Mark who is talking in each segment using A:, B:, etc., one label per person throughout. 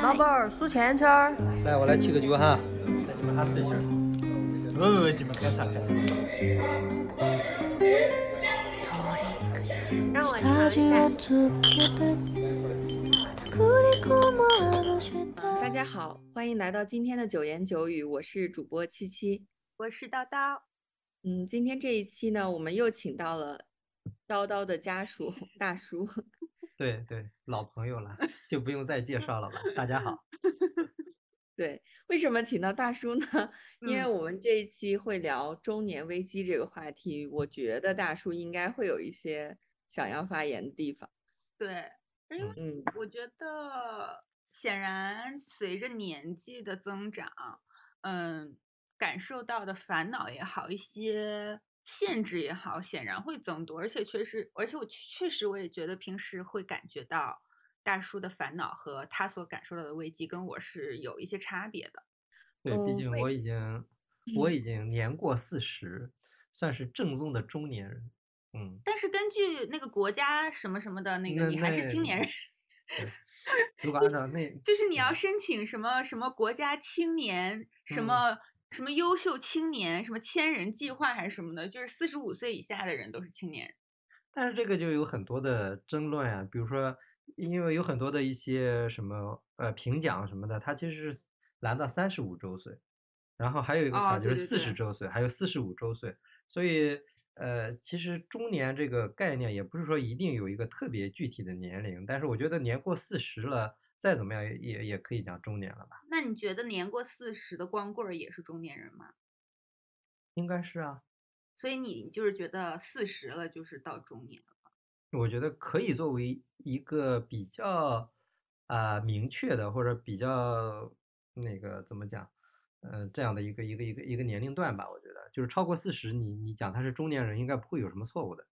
A: 老板儿数钱钱儿。
B: 来，我来提个酒哈，带你们哈子一下。
C: 不不不，你们开啥开
D: 啥。大家好，欢迎来到今天的九言九语，我是主播七七，
A: 我是叨叨。
D: 嗯，今天这一期呢，我们又请到了叨叨的家属大叔。
B: 对对，老朋友了，就不用再介绍了吧？大家好。
D: 对，为什么请到大叔呢？因为我们这一期会聊中年危机这个话题，我觉得大叔应该会有一些想要发言的地方。
A: 对，因为嗯，我觉得显然随着年纪的增长，嗯，感受到的烦恼也好，一些。限制也好，显然会增多，而且确实，而且我确实我也觉得平时会感觉到大叔的烦恼和他所感受到的危机跟我是有一些差别的。
B: 对，毕竟我已经我已经年过四十，算是正宗的中年人。嗯。
A: 但是根据那个国家什么什么的那个，你还是青年人。
B: 如果按照那，
A: 就是你要申请什么什么国家青年什么。什么优秀青年，什么千人计划还是什么的，就是四十五岁以下的人都是青年人。
B: 但是这个就有很多的争论啊，比如说，因为有很多的一些什么呃评奖什么的，它其实是拦到三十五周岁，然后还有一个款就是四十周岁，还有四十五周岁。所以呃，其实中年这个概念也不是说一定有一个特别具体的年龄，但是我觉得年过四十了。再怎么样也也可以讲中年了吧？
A: 那你觉得年过四十的光棍儿也是中年人吗？
B: 应该是啊。
A: 所以你就是觉得四十了就是到中年了？
B: 我觉得可以作为一个比较啊明确的或者比较那个怎么讲，嗯，这样的一个一个一个一个年龄段吧。我觉得就是超过四十，你你讲他是中年人，应该不会有什么错误的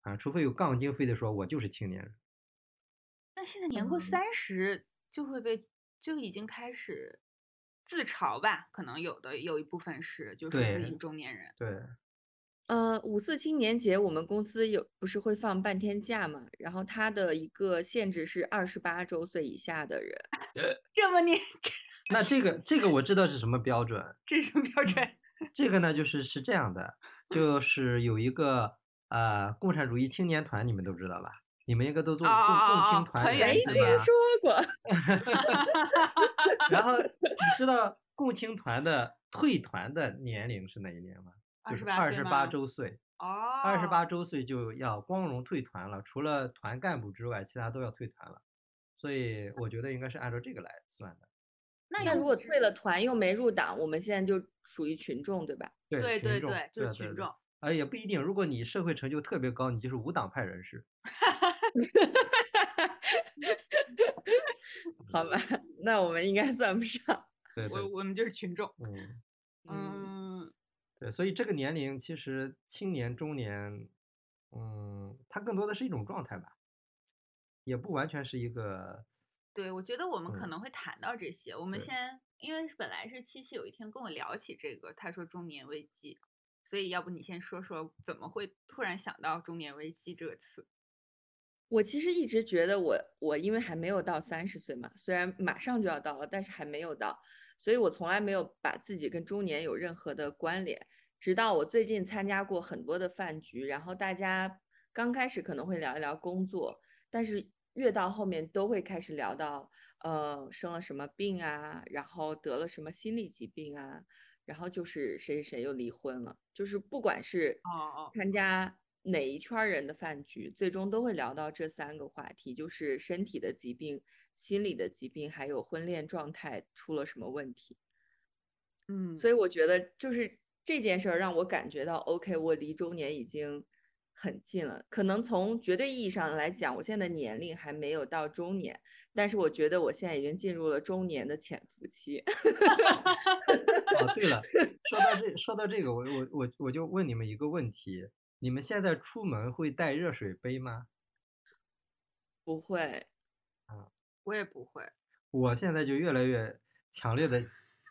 B: 啊，除非有杠精非得说我就是青年人。
A: 那现在年过三十。就会被就已经开始自嘲吧，可能有的有一部分是，就是自己中年人。
B: 对，
D: 呃，五四青年节我们公司有不是会放半天假嘛？然后它的一个限制是二十八周岁以下的人。
A: 这么年？
B: 那这个这个我知道是什么标准？
A: 这是什么标准？
B: 这个呢，就是是这样的，就是有一个呃共产主义青年团，你们都知道吧？你们应该都做共共青团员
D: 没听？说过。
B: 然后 你知道共青团的退团的年龄是哪一年吗？就是二十八周岁。
A: 哦。
B: 二十八周岁就要光荣退团了，除了团干部之外，其他都要退团了。所以我觉得应该是按照这个来算的。
D: 那如果退了团又没入党，我们现在就属于群众，对吧？
B: 对
A: 对对，就是群众。
B: 啊，也不一定。如果你社会成就特别高，你就是无党派人士。
D: 好吧，那我们应该算不上。
B: 对，
A: 我我们就是群众。
B: 嗯嗯，对，所以这个年龄其实青年、中年，嗯，它更多的是一种状态吧，也不完全是一个。
A: 对，我觉得我们可能会谈到这些。我们先，因为本来是七七有一天跟我聊起这个，他说中年危机。所以，要不你先说说怎么会突然想到“中年危机”这个词？
D: 我其实一直觉得，我我因为还没有到三十岁嘛，虽然马上就要到了，但是还没有到，所以我从来没有把自己跟中年有任何的关联。直到我最近参加过很多的饭局，然后大家刚开始可能会聊一聊工作，但是越到后面都会开始聊到，呃，生了什么病啊，然后得了什么心理疾病啊。然后就是谁谁谁又离婚了，就是不管是参加哪一圈人的饭局，最终都会聊到这三个话题，就是身体的疾病、心理的疾病，还有婚恋状态出了什么问题。
A: 嗯，
D: 所以我觉得就是这件事儿让我感觉到，OK，我离中年已经很近了。可能从绝对意义上来讲，我现在的年龄还没有到中年，但是我觉得我现在已经进入了中年的潜伏期。
B: 哦，对了，说到这，说到这个，我我我我就问你们一个问题：你们现在出门会带热水杯吗？
D: 不会，
B: 啊，
A: 我也不会。
B: 我现在就越来越强烈的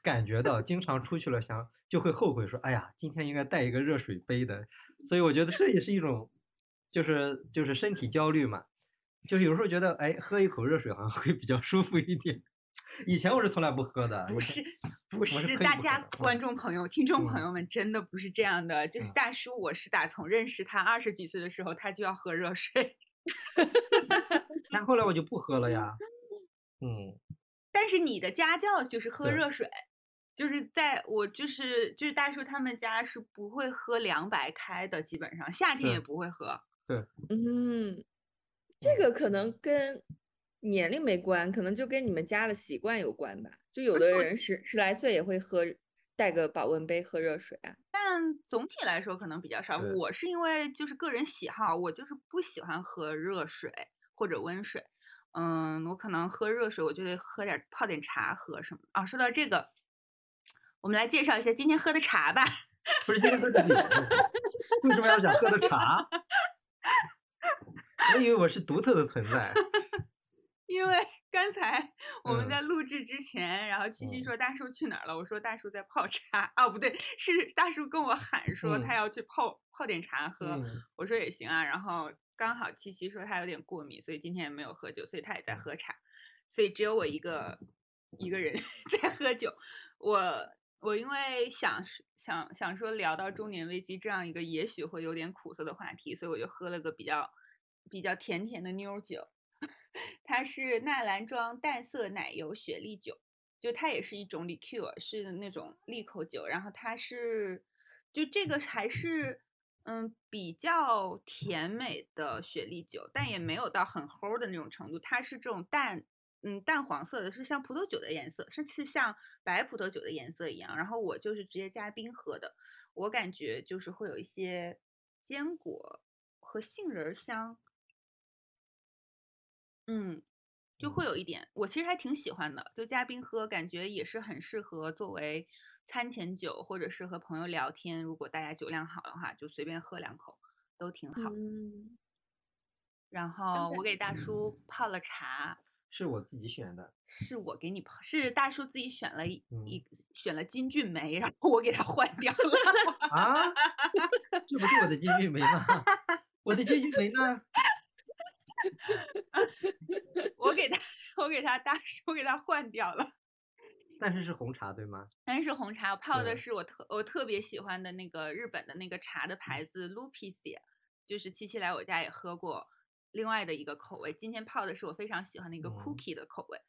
B: 感觉到，经常出去了想就会后悔说，哎呀，今天应该带一个热水杯的。所以我觉得这也是一种，就是就是身体焦虑嘛。就是有时候觉得，哎，喝一口热水好像会比较舒服一点。以前我是从来不喝的。
A: 不是，不是，大家观众朋友、听众朋友们真的不是这样的。就是大叔，我是打从认识他二十几岁的时候，他就要喝热水。
B: 那后来我就不喝了呀。嗯。
A: 但是你的家教就是喝热水，就是在我就是就是大叔他们家是不会喝凉白开的，基本上夏天也不会喝。
B: 对。
D: 嗯，这个可能跟。年龄没关，可能就跟你们家的习惯有关吧。就有的人十十来岁也会喝，带个保温杯喝热水啊。
A: 但总体来说可能比较少。我是因为就是个人喜好，我就是不喜欢喝热水或者温水。嗯，我可能喝热水，我就得喝点泡点茶喝什么啊。说到这个，我们来介绍一下今天喝的茶吧。
B: 不是今天喝的酒，为什么要想喝的茶？我以为我是独特的存在。
A: 因为刚才我们在录制之前，然后七七说大叔去哪儿了？我说大叔在泡茶。哦，不对，是大叔跟我喊说他要去泡泡点茶喝。我说也行啊。然后刚好七七说他有点过敏，所以今天也没有喝酒，所以他也在喝茶。所以只有我一个一个人 在喝酒。我我因为想想想说聊到中年危机这样一个也许会有点苦涩的话题，所以我就喝了个比较比较甜甜的妞酒。它是纳兰庄淡色奶油雪莉酒，就它也是一种 liqueur，是那种利口酒。然后它是，就这个还是，嗯，比较甜美的雪莉酒，但也没有到很齁的那种程度。它是这种淡，嗯，淡黄色的，是像葡萄酒的颜色，甚至像白葡萄酒的颜色一样。然后我就是直接加冰喝的，我感觉就是会有一些坚果和杏仁香。嗯，就会有一点，我其实还挺喜欢的，就加冰喝，感觉也是很适合作为餐前酒，或者是和朋友聊天。如果大家酒量好的话，就随便喝两口都挺好。
D: 嗯。
A: 然后我给大叔泡了茶，
B: 是我自己选的，
A: 是我给你泡，是大叔自己选了一选了金骏眉，然后我给他换掉了。
B: 啊？这不是我的金骏眉吗？我的金骏眉呢？
A: 我给他，我给他搭，我给他换掉了。
B: 但是是红茶对吗？
A: 但是红茶，我泡的是我特我特别喜欢的那个日本的那个茶的牌子 Lupisi，就是七七来我家也喝过另外的一个口味。今天泡的是我非常喜欢的一个 Cookie 的口味。嗯，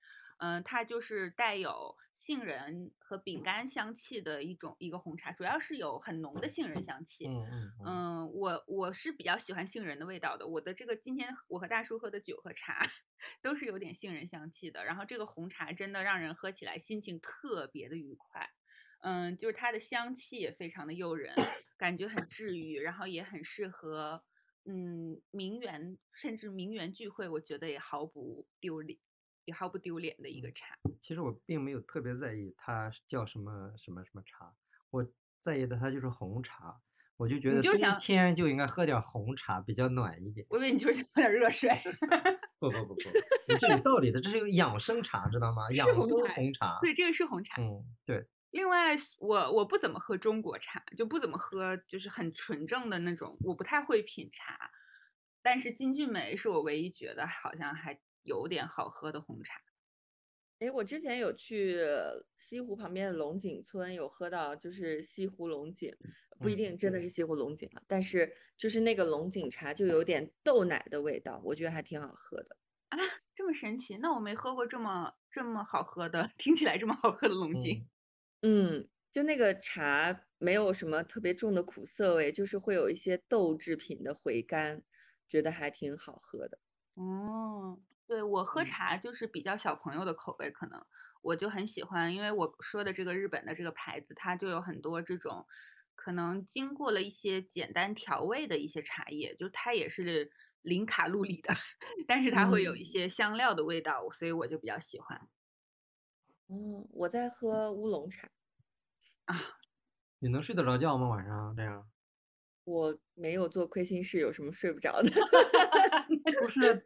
A: 它就是带有杏仁和饼干香气的一种一个红茶，主要是有很浓的杏仁香气。
B: 嗯嗯
A: 嗯，我我是比较喜欢杏仁的味道的。我的这个今天我和大叔喝的酒和茶 都是有点杏仁香气的。然后这个红茶真的让人喝起来心情特别的愉快。嗯，就是它的香气也非常的诱人，感觉很治愈，然后也很适合嗯名媛甚至名媛聚会，我觉得也毫不丢脸。也毫不丢脸的一个茶。
B: 其实我并没有特别在意它叫什么什么什么茶，我在意的它就是红茶。我就觉得冬天就应该喝点红茶，比较暖一点。
A: 我以为你就是想喝点热水。
B: 不不不不，这是有道理的，这是一个养生茶，知道吗？养生红茶。
A: 对，这个是红茶。
B: 嗯，对。
A: 另外，我我不怎么喝中国茶，就不怎么喝就是很纯正的那种，我不太会品茶。但是金骏眉是我唯一觉得好像还。有点好喝的红茶，
D: 哎，我之前有去西湖旁边的龙井村，有喝到就是西湖龙井，不一定真的是西湖龙井啊，但是就是那个龙井茶就有点豆奶的味道，我觉得还挺好喝的
A: 啊，这么神奇？那我没喝过这么这么好喝的，听起来这么好喝的龙井。
D: 嗯，就那个茶没有什么特别重的苦涩味，就是会有一些豆制品的回甘，觉得还挺好喝的。
A: 哦。对我喝茶就是比较小朋友的口味，可能我就很喜欢，因为我说的这个日本的这个牌子，它就有很多这种可能经过了一些简单调味的一些茶叶，就它也是零卡路里的，但是它会有一些香料的味道，所以我就比较喜欢。
D: 哦，我在喝乌龙茶
A: 啊，
B: 你能睡得着觉吗？晚上这样？
D: 我没有做亏心事，有什么睡不着的？
B: 不是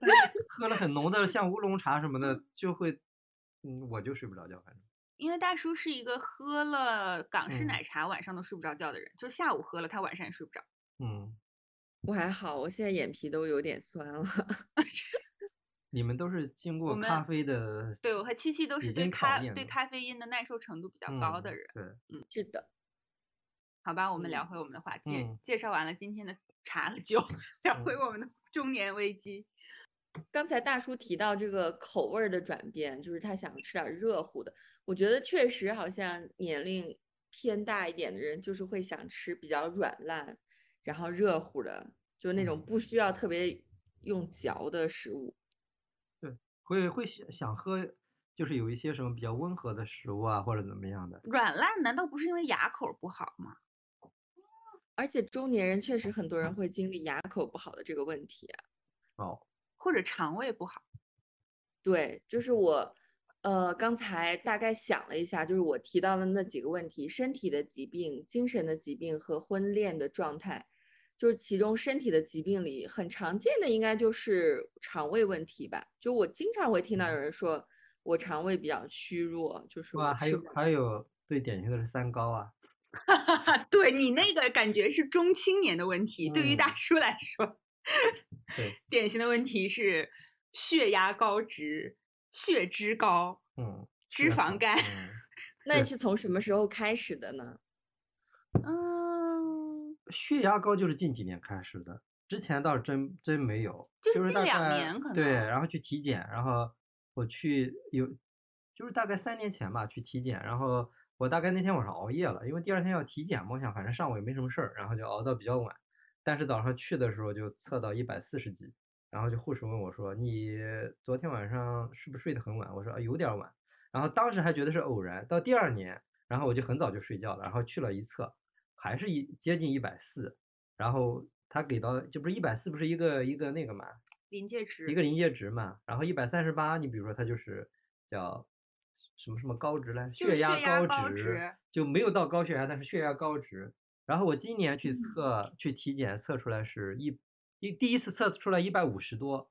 B: 喝了很浓的，像乌龙茶什么的，就会，嗯，我就睡不着觉，反正。
A: 因为大叔是一个喝了港式奶茶晚上都睡不着觉的人，就下午喝了，他晚上也睡不着。
B: 嗯，
D: 我还好，我现在眼皮都有点酸了。
B: 你们都是经过咖啡的，
A: 对我和七七都是对咖对咖啡因的耐受程度比较高的人。
B: 对，
A: 嗯，
D: 是的。
A: 好吧，我们聊回我们的话题，介绍完了今天的茶和酒，聊回我们的中年危机。
D: 刚才大叔提到这个口味的转变，就是他想吃点热乎的。我觉得确实好像年龄偏大一点的人，就是会想吃比较软烂，然后热乎的，就那种不需要特别用嚼的食物。
B: 对，会会想想喝，就是有一些什么比较温和的食物啊，或者怎么样的。
A: 软烂难道不是因为牙口不好吗？
D: 而且中年人确实很多人会经历牙口不好的这个问题。
B: 哦。
A: 或者肠胃不好，
D: 对，就是我，呃，刚才大概想了一下，就是我提到的那几个问题：身体的疾病、精神的疾病和婚恋的状态，就是其中身体的疾病里很常见的，应该就是肠胃问题吧。就我经常会听到有人说我肠胃比较虚弱，就是
B: 哇，还有还有最典型的是三高啊，
A: 对你那个感觉是中青年的问题，对于大叔来说。
B: 对，
A: 典型的问题是血压高、值血脂高，
B: 嗯，
A: 脂肪肝。
D: 那你是从什么时候开始的呢？
A: 嗯，
B: 血压高就是近几年开始的，之前倒是真真没有，就是
A: 近两年可能。
B: 对，然后去体检，然后我去有，就是大概三年前吧去体检，然后我大概那天晚上熬夜了，因为第二天要体检嘛，我想反正上午也没什么事儿，然后就熬到比较晚。但是早上去的时候就测到一百四十几，然后就护士问我说：“你昨天晚上是不是睡得很晚？”我说：“啊，有点晚。”然后当时还觉得是偶然。到第二年，然后我就很早就睡觉了，然后去了一测，还是一接近一百四。然后他给到就不是一百四，不是一个一个那个嘛，
A: 临界值，
B: 一个临界值嘛。然后一百三十八，你比如说他就是叫什么什么高值嘞？
A: 血
B: 压
A: 高
B: 值就没有到高血压，但是血压高值。然后我今年去测去体检，测出来是一一第一次测出来一百五十多，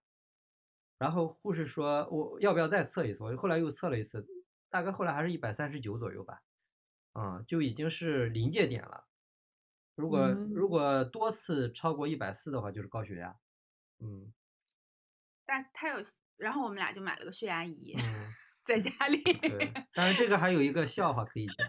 B: 然后护士说我要不要再测一次？我后来又测了一次，大概后来还是一百三十九左右吧，嗯，就已经是临界点了。如果如果多次超过一百四的话，就是高血压。嗯，
A: 但他有，然后我们俩就买了个血压仪，在家里。
B: 对，但是这个还有一个笑话可以讲。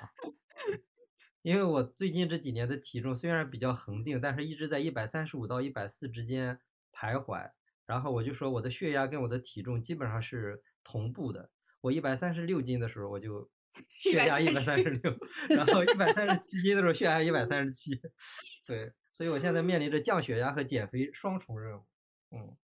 B: 因为我最近这几年的体重虽然比较恒定，但是一直在一百三十五到一百四之间徘徊。然后我就说我的血压跟我的体重基本上是同步的。我一百三十六斤的时候，我就 血压一百三十六，然后一百三十七斤的时候血压一百三十七。对，所以我现在面临着降血压和减肥双重任务。嗯。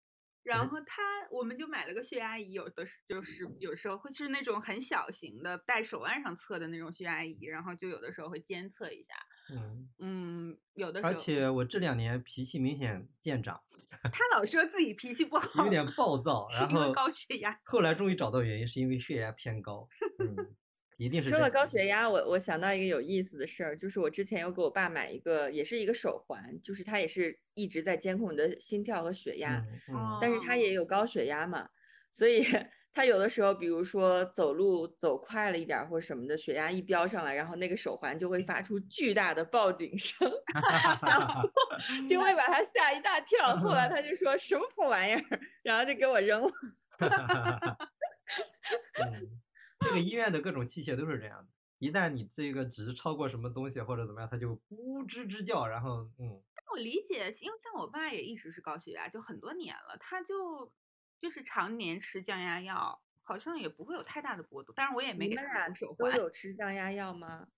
A: 然后他，我们就买了个血压仪，有的是就是有时候会是那种很小型的，戴手腕上测的那种血压仪，然后就有的时候会监测一下。
B: 嗯
A: 嗯，有的时候。
B: 而且我这两年脾气明显见长。
A: 他老说自己脾气不好，
B: 有点暴躁，然后
A: 高血压。
B: 后来终于找到原因，是因为血压偏高。嗯。一定是
D: 说了高血压，我我想到一个有意思的事儿，就是我之前有给我爸买一个，也是一个手环，就是它也是一直在监控你的心跳和血压，但是它也有高血压嘛，所以 他有的时候，比如说走路走快了一点或什么的，血压一飙上来，然后那个手环就会发出巨大的报警声，然后 就会把他吓一大跳。后来他就说什么破玩意儿，然后就给我扔了。
B: 这个医院的各种器械都是这样的，一旦你这个值超过什么东西或者怎么样，它就呜吱吱叫，然后嗯。
A: 但我理解，因为像我爸也一直是高血压，就很多年了，他就就是常年吃降压药，好像也不会有太大的波动。但是我也没给他买手环。
D: 都有吃降压药吗？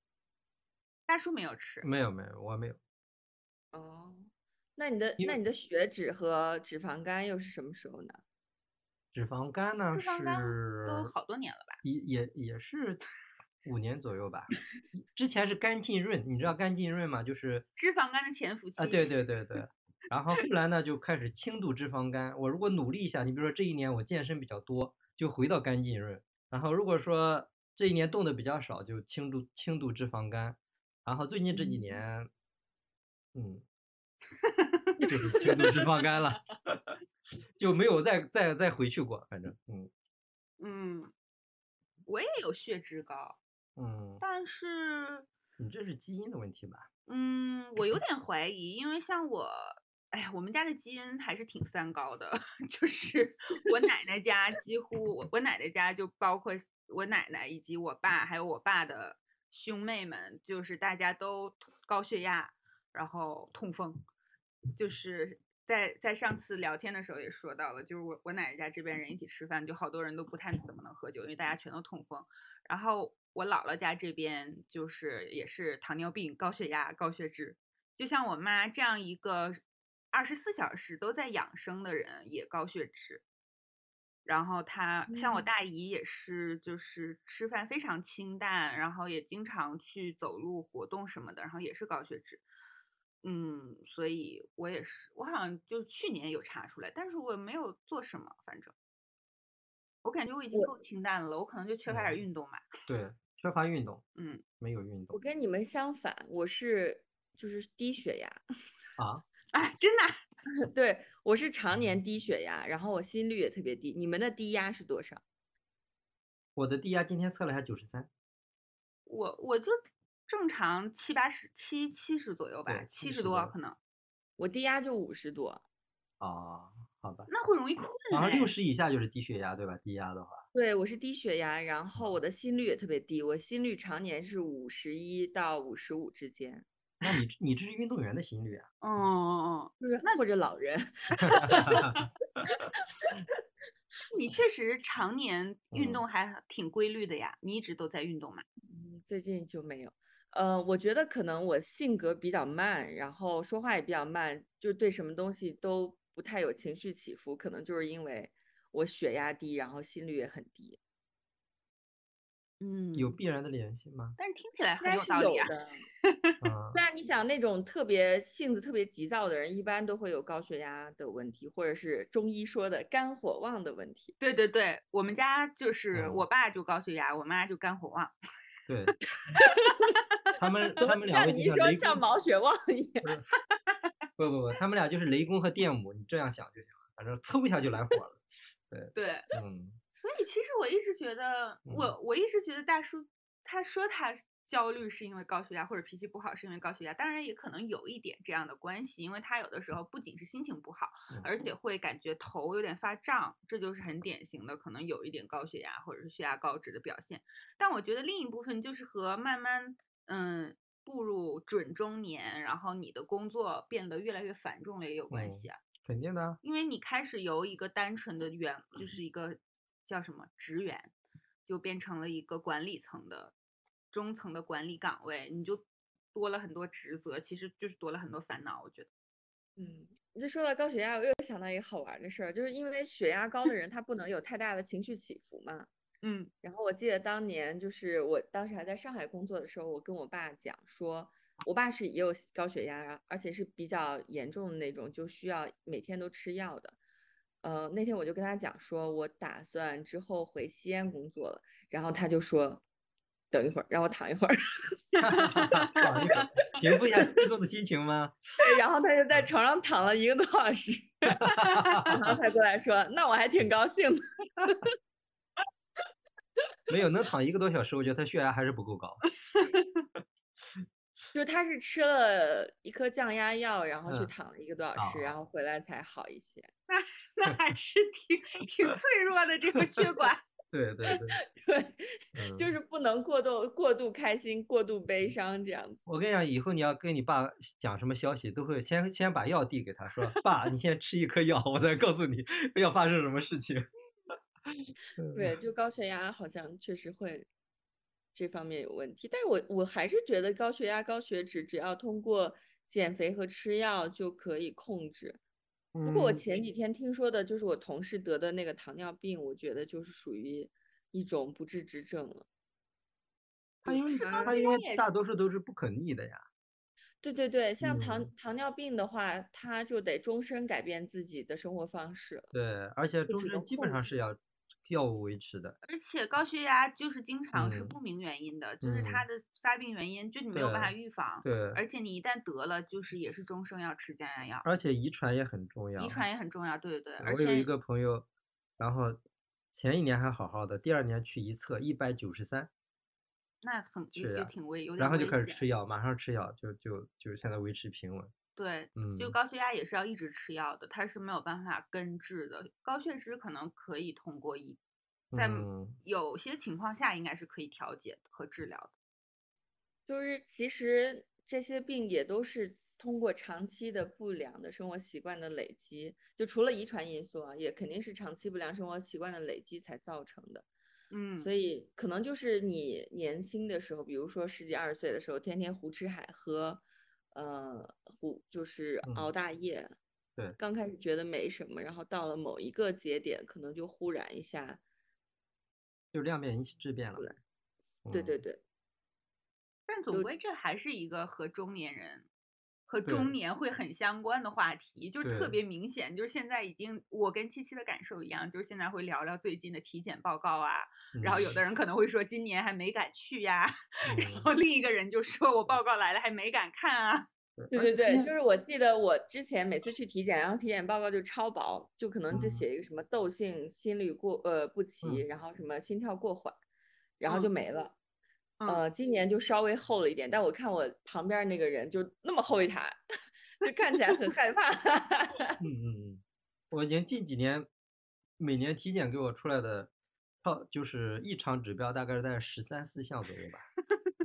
A: 大叔没有吃。
B: 没有没有，我没有。
D: 哦，那你的那你的血脂和脂肪肝又是什么时候呢？
B: 脂肪肝呢是
A: 都好多年了吧？
B: 也也也是 五年左右吧。之前是肝浸润，你知道肝浸润吗？就是
A: 脂肪肝的潜伏期
B: 啊。对对对对。然后后来呢，就开始轻度脂肪肝。我如果努力一下，你比如说这一年我健身比较多，就回到肝浸润。然后如果说这一年动的比较少，就轻度轻度脂肪肝。然后最近这几年，嗯。就是轻度脂肪肝了，就没有再再再回去过，反正
A: 嗯嗯，我也有血脂高，
B: 嗯，
A: 但是
B: 你这是基因的问题吧？
A: 嗯，我有 点怀疑，因为像我哎呀，我们家的基因还是挺三高的，就是我奶奶家几乎我我奶奶家就包括我奶奶以及我爸还有我爸的兄妹们，就是大家都高血压，然后痛风，就是在在上次聊天的时候也说到了，就是我我奶奶家这边人一起吃饭，就好多人都不太怎么能喝酒，因为大家全都痛风，然后我姥姥家这边就是也是糖尿病、高血压、高血脂，就像我妈这样一个。二十四小时都在养生的人也高血脂，然后她像我大姨也是，就是吃饭非常清淡，然后也经常去走路活动什么的，然后也是高血脂。嗯，所以我也是，我好像就去年有查出来，但是我没有做什么，反正我感觉我已经够清淡了，我可能就缺乏点运动吧。
B: 对，缺乏运动。
A: 嗯，
B: 没有运动。
D: 我跟你们相反，我是就是低血压。
B: 啊。
A: 哎，真的，
D: 对我是常年低血压，然后我心率也特别低。你们的低压是多少？
B: 我的低压今天测了一下九十三。
A: 我我就正常七八十，七七十左右吧，七十多可能。
D: 我低压就五十多。
B: 哦，好吧。
A: 那会容易困。
B: 然后六十以下就是低血压，对吧？低压的话。
D: 对，我是低血压，然后我的心率也特别低，我心率常年是五十一到五十五之间。
B: 那你你这是运动员的心率啊？
A: 哦哦
D: 哦，那或者老人。
A: 你确实常年运动还挺规律的呀，你一直都在运动嘛？
D: 嗯，最近就没有。呃，我觉得可能我性格比较慢，然后说话也比较慢，就对什么东西都不太有情绪起伏，可能就是因为我血压低，然后心率也很低。
A: 嗯，
B: 有必然的联系吗？
A: 但是听起来很有道理啊。
D: 对啊，你想那种特别性子特别急躁的人，一般都会有高血压的问题，或者是中医说的肝火旺的问题。
A: 对对对，我们家就是我爸就高血压，我妈就肝火旺。
B: 对，他们他们两位
D: 你说像毛血旺一样。
B: 不不不，他们俩就是雷公和电母，你这样想就行了，反正嗖一下就来火了。对
A: 对，
B: 嗯。
A: 所以其实我一直觉得，我我一直觉得大叔他说他焦虑是因为高血压，或者脾气不好是因为高血压，当然也可能有一点这样的关系，因为他有的时候不仅是心情不好，而且会感觉头有点发胀，这就是很典型的可能有一点高血压或者是血压高脂的表现。但我觉得另一部分就是和慢慢嗯步入准中年，然后你的工作变得越来越繁重了也有关系啊，
B: 肯定的，
A: 因为你开始由一个单纯的员就是一个。叫什么职员，就变成了一个管理层的中层的管理岗位，你就多了很多职责，其实就是多了很多烦恼。我觉得，
D: 嗯，你就说到高血压，我又想到一个好玩的事儿，就是因为血压高的人他不能有太大的情绪起伏嘛。
A: 嗯，
D: 然后我记得当年就是我当时还在上海工作的时候，我跟我爸讲说，我爸是也有高血压，而且是比较严重的那种，就需要每天都吃药的。呃，那天我就跟他讲说，我打算之后回西安工作了，然后他就说，等一会儿，让我躺一会儿，
B: 躺一会儿，平复一下激动的心情吗？
D: 对，然后他就在床上躺了一个多小时，然后才过来说，那我还挺高兴的。
B: 没有能躺一个多小时，我觉得他血压还是不够高。
D: 就他是吃了一颗降压药，然后去躺了一个多小时，然后回来才好一些。
A: 那那还是挺挺脆弱的这个血管。
B: 对对对
D: 对，就是不能过度过度开心、过度悲伤这样子。
B: 我跟你讲，以后你要跟你爸讲什么消息，都会先先把药递给他，说：“爸，你先吃一颗药，我再告诉你要发生什么事情。”
D: 对，就高血压好像确实会。这方面有问题，但是我我还是觉得高血压、高血脂只要通过减肥和吃药就可以控制。不过我前几天听说的就是我同事得的那个糖尿病，我觉得就是属于一种不治之症了。
B: 他因为他因为大多数都是不可逆的呀。
D: 对对对，像糖糖尿病的话，他就得终身改变自己的生活方式。
B: 对，而且终身基本上是要。药物维持的，
A: 而且高血压就是经常是不明原因的，就是它的发病原因就你没有办法预防，
B: 对，
A: 而且你一旦得了，就是也是终生要吃降压药，
B: 而且遗传也很重要，
A: 遗传也很重要，对对对。
B: 我有一个朋友，然后前一年还好好的，第二年去一测一百九十三，
A: 那很就挺危，有点
B: 然后就开始吃药，马上吃药，就就就现在维持平稳。
A: 对，
B: 嗯，
A: 就高血压也是要一直吃药的，它是没有办法根治的。高血脂可能可以通过一，在有些情况下应该是可以调节和治疗的。
D: 就是其实这些病也都是通过长期的不良的生活习惯的累积，就除了遗传因素啊，也肯定是长期不良生活习惯的累积才造成的。
A: 嗯，
D: 所以可能就是你年轻的时候，比如说十几二十岁的时候，天天胡吃海喝。呃，胡就是熬大夜，
B: 对，
D: 刚开始觉得没什么，然后到了某一个节点，可能就忽然一下，
B: 就量变引起质变了。
D: 对对对，
A: 但总归这还是一个和中年人。和中。年会很相关的话题，就是特别明显，就是现在已经我跟七七的感受一样，就是现在会聊聊最近的体检报告啊，然后有的人可能会说今年还没敢去呀，然后。另一个人就说我报告来了还没敢看啊。
D: 对对对，就是我记得我之前每次去体检，然后体检报告就超薄，就可能就写一个什么窦性心律过呃不齐，然后什么心跳过缓，然后就没了。呃，今年就稍微厚了一点，但我看我旁边那个人就那么厚一沓，就看起来很害怕。
B: 嗯 嗯嗯，我已经近几年每年体检给我出来的，超就是异常指标大概是在十三四项左右吧。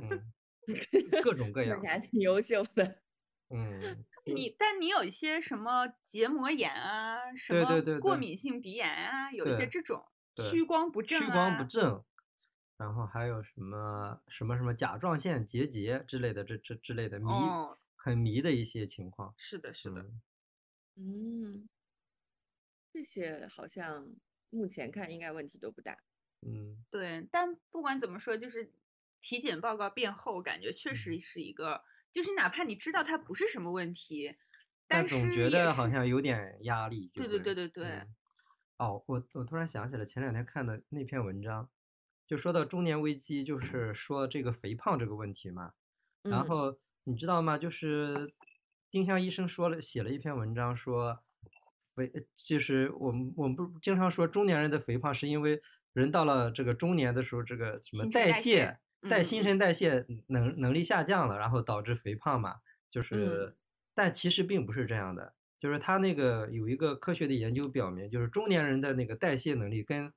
B: 嗯，各种各样。
D: 你还挺优秀的。
B: 嗯。
A: 你但你有一些什么结膜炎啊，什
B: 么
A: 过敏性鼻炎啊，有一些这种
B: 屈
A: 光不正。
B: 屈光不正。然后还有什么什么什么甲状腺结节之类的，这这之类的迷很迷的一些情况。
A: 是的，是的。
D: 嗯，这些好像目前看应该问题都不大。
B: 嗯，
A: 对。但不管怎么说，就是体检报告变厚，感觉确实是一个，就是哪怕你知道它不是什么问题，但
B: 总觉得好像有点压力。
A: 对对对对对。
B: 哦，我我突然想起来前两天看的那篇文章。就说到中年危机，就是说这个肥胖这个问题嘛。然后你知道吗？就是丁香医生说了，写了一篇文章说，肥就是我们我们不经常说中年人的肥胖是因为人到了这个中年的时候，这个什么代谢代新陈代谢能能力下降了，然后导致肥胖嘛。就是，但其实并不是这样的。就是他那个有一个科学的研究表明，就是中年人的那个代谢能力跟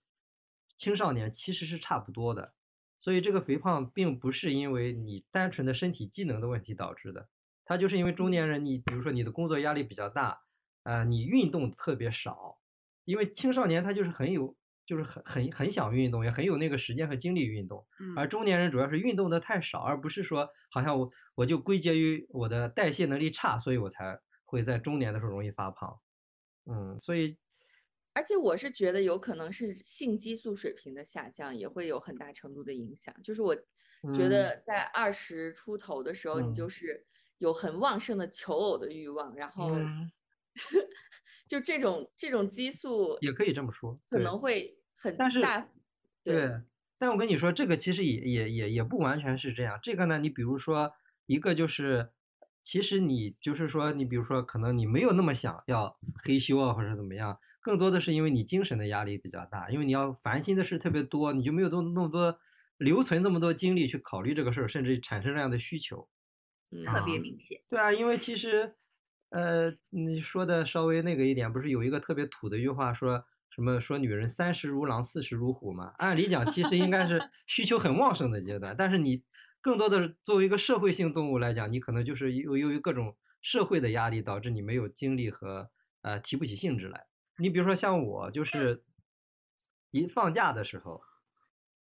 B: 青少年其实是差不多的，所以这个肥胖并不是因为你单纯的身体机能的问题导致的，它就是因为中年人，你比如说你的工作压力比较大，呃，你运动特别少，因为青少年他就是很有，就是很很很想运动，也很有那个时间和精力运动，而中年人主要是运动的太少，而不是说好像我我就归结于我的代谢能力差，所以我才会在中年的时候容易发胖，嗯，所以。
D: 而且我是觉得有可能是性激素水平的下降也会有很大程度的影响。就是我觉得在二十出头的时候，你就是有很旺盛的求偶的欲望，然后 就这种这种激素
B: 也可以这么说，
D: 可能会很大。
B: 对，但我跟你说，这个其实也也也也不完全是这样。这个呢，你比如说一个就是，其实你就是说，你比如说可能你没有那么想要黑修啊，或者怎么样。更多的是因为你精神的压力比较大，因为你要烦心的事特别多，你就没有多那么多留存那么多精力去考虑这个事儿，甚至产生这样的需求，
A: 特别明显。
B: 对啊，因为其实，呃，你说的稍微那个一点，不是有一个特别土的一句话，说什么说女人三十如狼，四十如虎嘛？按理讲，其实应该是 需求很旺盛的阶段，但是你更多的作为一个社会性动物来讲，你可能就是由由于各种社会的压力，导致你没有精力和呃提不起兴致来。你比如说像我，就是一放假的时候，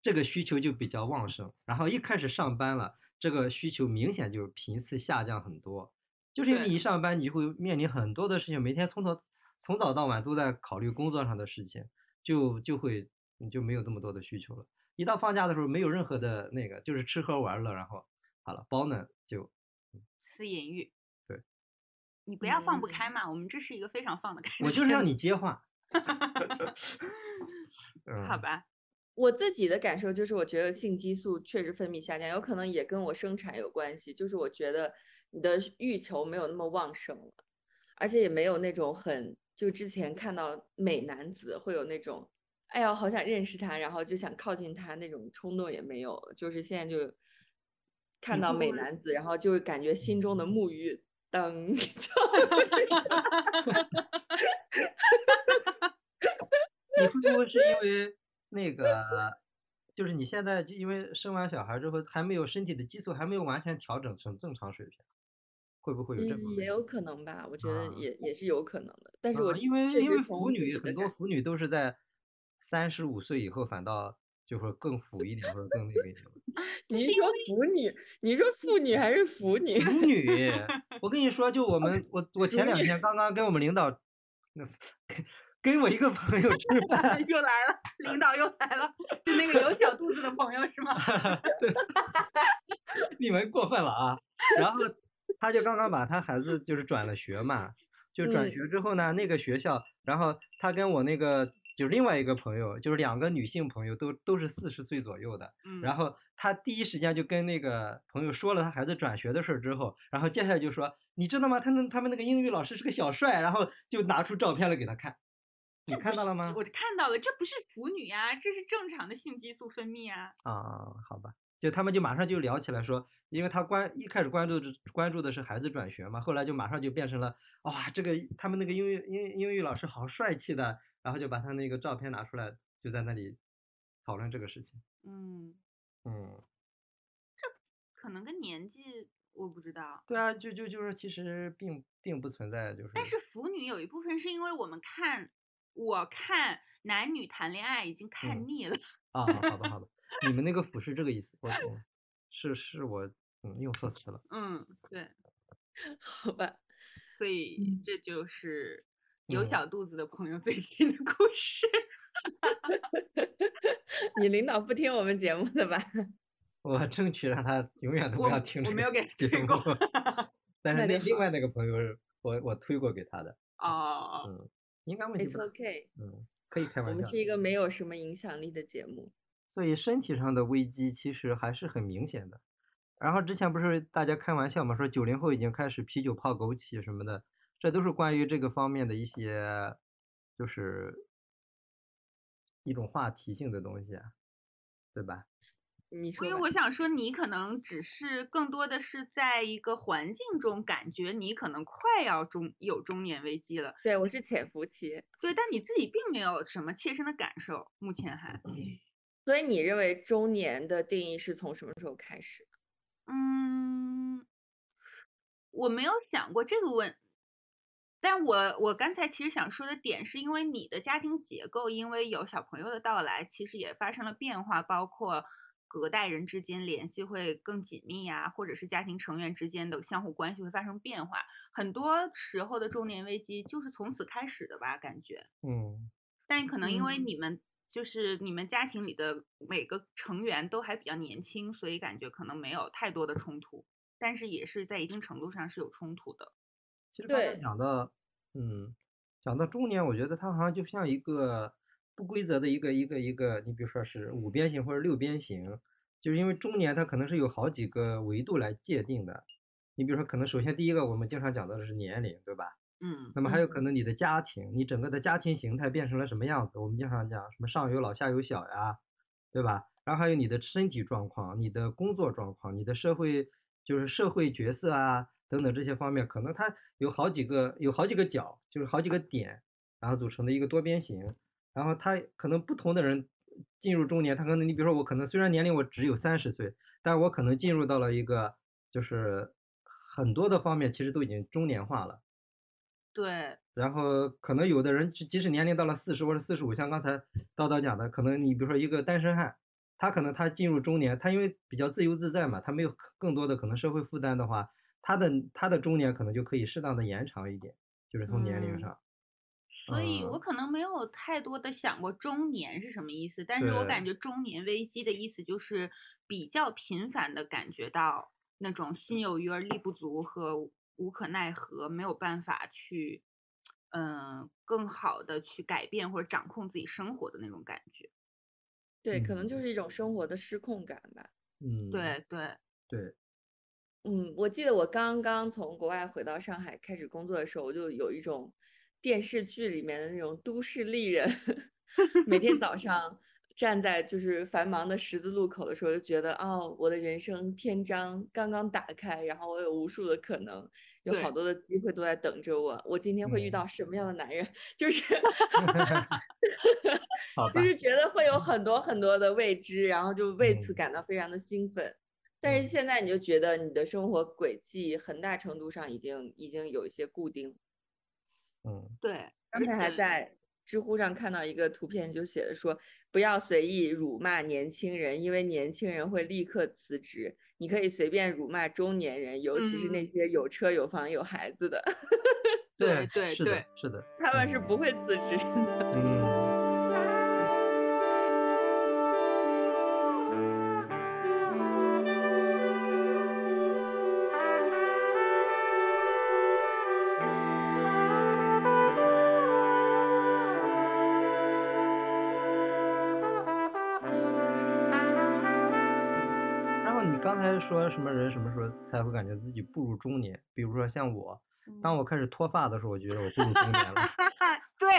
B: 这个需求就比较旺盛，然后一开始上班了，这个需求明显就频次下降很多。就是因为你一上班，你就会面临很多的事情，每天从头从早到晚都在考虑工作上的事情，就就会你就没有这么多的需求了。一到放假的时候，没有任何的那个，就是吃喝玩乐，然后好了，包呢就
A: 私隐欲。你不
B: 要
A: 放不开嘛，我们这是一个非常放得开。
B: 我就是让你接话。
A: 好吧，
D: 我自己的感受就是，我觉得性激素确实分泌下降，有可能也跟我生产有关系。就是我觉得你的欲求没有那么旺盛了，而且也没有那种很就之前看到美男子会有那种，哎呀，好想认识他，然后就想靠近他那种冲动也没有了。就是现在就看到美男子，然后就感觉心中的沐浴。等，
B: 你会不会是因为那个，就是你现在就因为生完小孩之后还没有身体的激素还没有完全调整成正常水平，会不会有这方面？
D: 也有可能吧，我觉得也也是有可能的。但是我
B: 因为因为腐女很多腐女都是在三十五岁以后反倒就会更腐一点或者更那个一点。
D: 你说腐女，你说妇女还是腐女？
B: 腐 女，我跟你说，就我们我我前两天刚刚跟我们领导那。跟我一个朋友吃饭，
A: 又来了，领导又来了，就那个有小肚子的朋友是吗？
B: 对，你们过分了啊！然后他就刚刚把他孩子就是转了学嘛，就转学之后呢，那个学校，然后他跟我那个就是另外一个朋友，就是两个女性朋友都都是四十岁左右的，然后他第一时间就跟那个朋友说了他孩子转学的事儿之后，然后接下来就说，你知道吗？他那他们那个英语老师是个小帅，然后就拿出照片来给他看。你看到了吗？
A: 我看到了，这不是腐女啊，这是正常的性激素分泌啊。
B: 啊，好吧，就他们就马上就聊起来说，因为他关一开始关注的关注的是孩子转学嘛，后来就马上就变成了哇，这个他们那个英语英英语老师好帅气的，然后就把他那个照片拿出来，就在那里讨论这个事情。
A: 嗯
B: 嗯，
A: 这可能跟年纪我不知道。
B: 对啊，就就就是其实并并不存在就是。
A: 但是腐女有一部分是因为我们看。我看男女谈恋爱已经看腻了
B: 啊！好的好的，你们那个腐是这个意思，我懂，是是我嗯用 错词了。
A: 嗯，对，
D: 好吧，
A: 所以这就是有小肚子的朋友最新的故事。
D: 你领导不听我们节目的吧？
B: 我争取让他永远都不要听。
A: 我没有给
B: 他
A: 推过，
B: 但是那另外那个朋友我我推过给他的。
A: 哦，
B: 嗯。应该问题
D: 不大。
B: 嗯，可以开玩笑。
D: 我们是一个没有什么影响力的节目，
B: 所以身体上的危机其实还是很明显的。然后之前不是大家开玩笑嘛，说九零后已经开始啤酒泡枸杞什么的，这都是关于这个方面的一些，就是一种话题性的东西，对吧？
D: 你说，
A: 因为我想说，你可能只是更多的是在一个环境中感觉你可能快要中有中年危机了。
D: 对我是潜伏期，
A: 对，但你自己并没有什么切身的感受，目前还。
D: 所以你认为中年的定义是从什么时候开始？
A: 嗯，我没有想过这个问，但我我刚才其实想说的点是因为你的家庭结构，因为有小朋友的到来，其实也发生了变化，包括。隔代人之间联系会更紧密呀，或者是家庭成员之间的相互关系会发生变化。很多时候的中年危机就是从此开始的吧，感觉。
B: 嗯。
A: 但可能因为你们就是你们家庭里的每个成员都还比较年轻，所以感觉可能没有太多的冲突。但是也是在一定程度上是有冲突的。
B: 其实刚才讲到，嗯，讲到中年，我觉得它好像就像一个。不规则的一个一个一个，你比如说是五边形或者六边形，就是因为中年它可能是有好几个维度来界定的。你比如说，可能首先第一个我们经常讲到的是年龄，对吧？
A: 嗯。
B: 那么还有可能你的家庭，你整个的家庭形态变成了什么样子？我们经常讲什么上有老下有小呀，对吧？然后还有你的身体状况、你的工作状况、你的社会就是社会角色啊等等这些方面，可能它有好几个有好几个角，就是好几个点，然后组成的一个多边形。然后他可能不同的人进入中年，他可能你比如说我可能虽然年龄我只有三十岁，但是我可能进入到了一个就是很多的方面其实都已经中年化了。
A: 对。
B: 然后可能有的人即使年龄到了四十或者四十五，像刚才叨叨讲的，可能你比如说一个单身汉，他可能他进入中年，他因为比较自由自在嘛，他没有更多的可能社会负担的话，他的他的中年可能就可以适当的延长一点，就是从年龄上。
A: 所以我可能没有太多的想过中年是什么意思，但是我感觉中年危机的意思就是比较频繁的感觉到那种心有余而力不足和无可奈何，没有办法去，嗯，更好的去改变或者掌控自己生活的那种感觉。
D: 对，可能就是一种生活的失控感吧。
B: 嗯，
A: 对对
B: 对。
D: 嗯，我记得我刚刚从国外回到上海开始工作的时候，我就有一种。电视剧里面的那种都市丽人，每天早 上站在就是繁忙的十字路口的时候，就觉得哦，我的人生篇章刚刚打开，然后我有无数的可能，有好多的机会都在等着我。我今天会遇到什么样的男人？就是，就是觉得会有很多很多的未知，然后就为此感到非常的兴奋。但是现在你就觉得你的生活轨迹很大程度上已经已经有一些固定。
B: 嗯，
A: 对，
D: 刚才还在。知乎上看到一个图片，就写的说不要随意辱骂年轻人，因为年轻人会立刻辞职。你可以随便辱骂中年人，尤其是那些有车有房有孩子的。
A: 对对
B: 对，是的，
D: 他们是不会辞职的。
B: 嗯。说什么人什么时候才会感觉自己步入中年？比如说像我，当我开始脱发的时候，我觉得我步入中年了。
A: 对，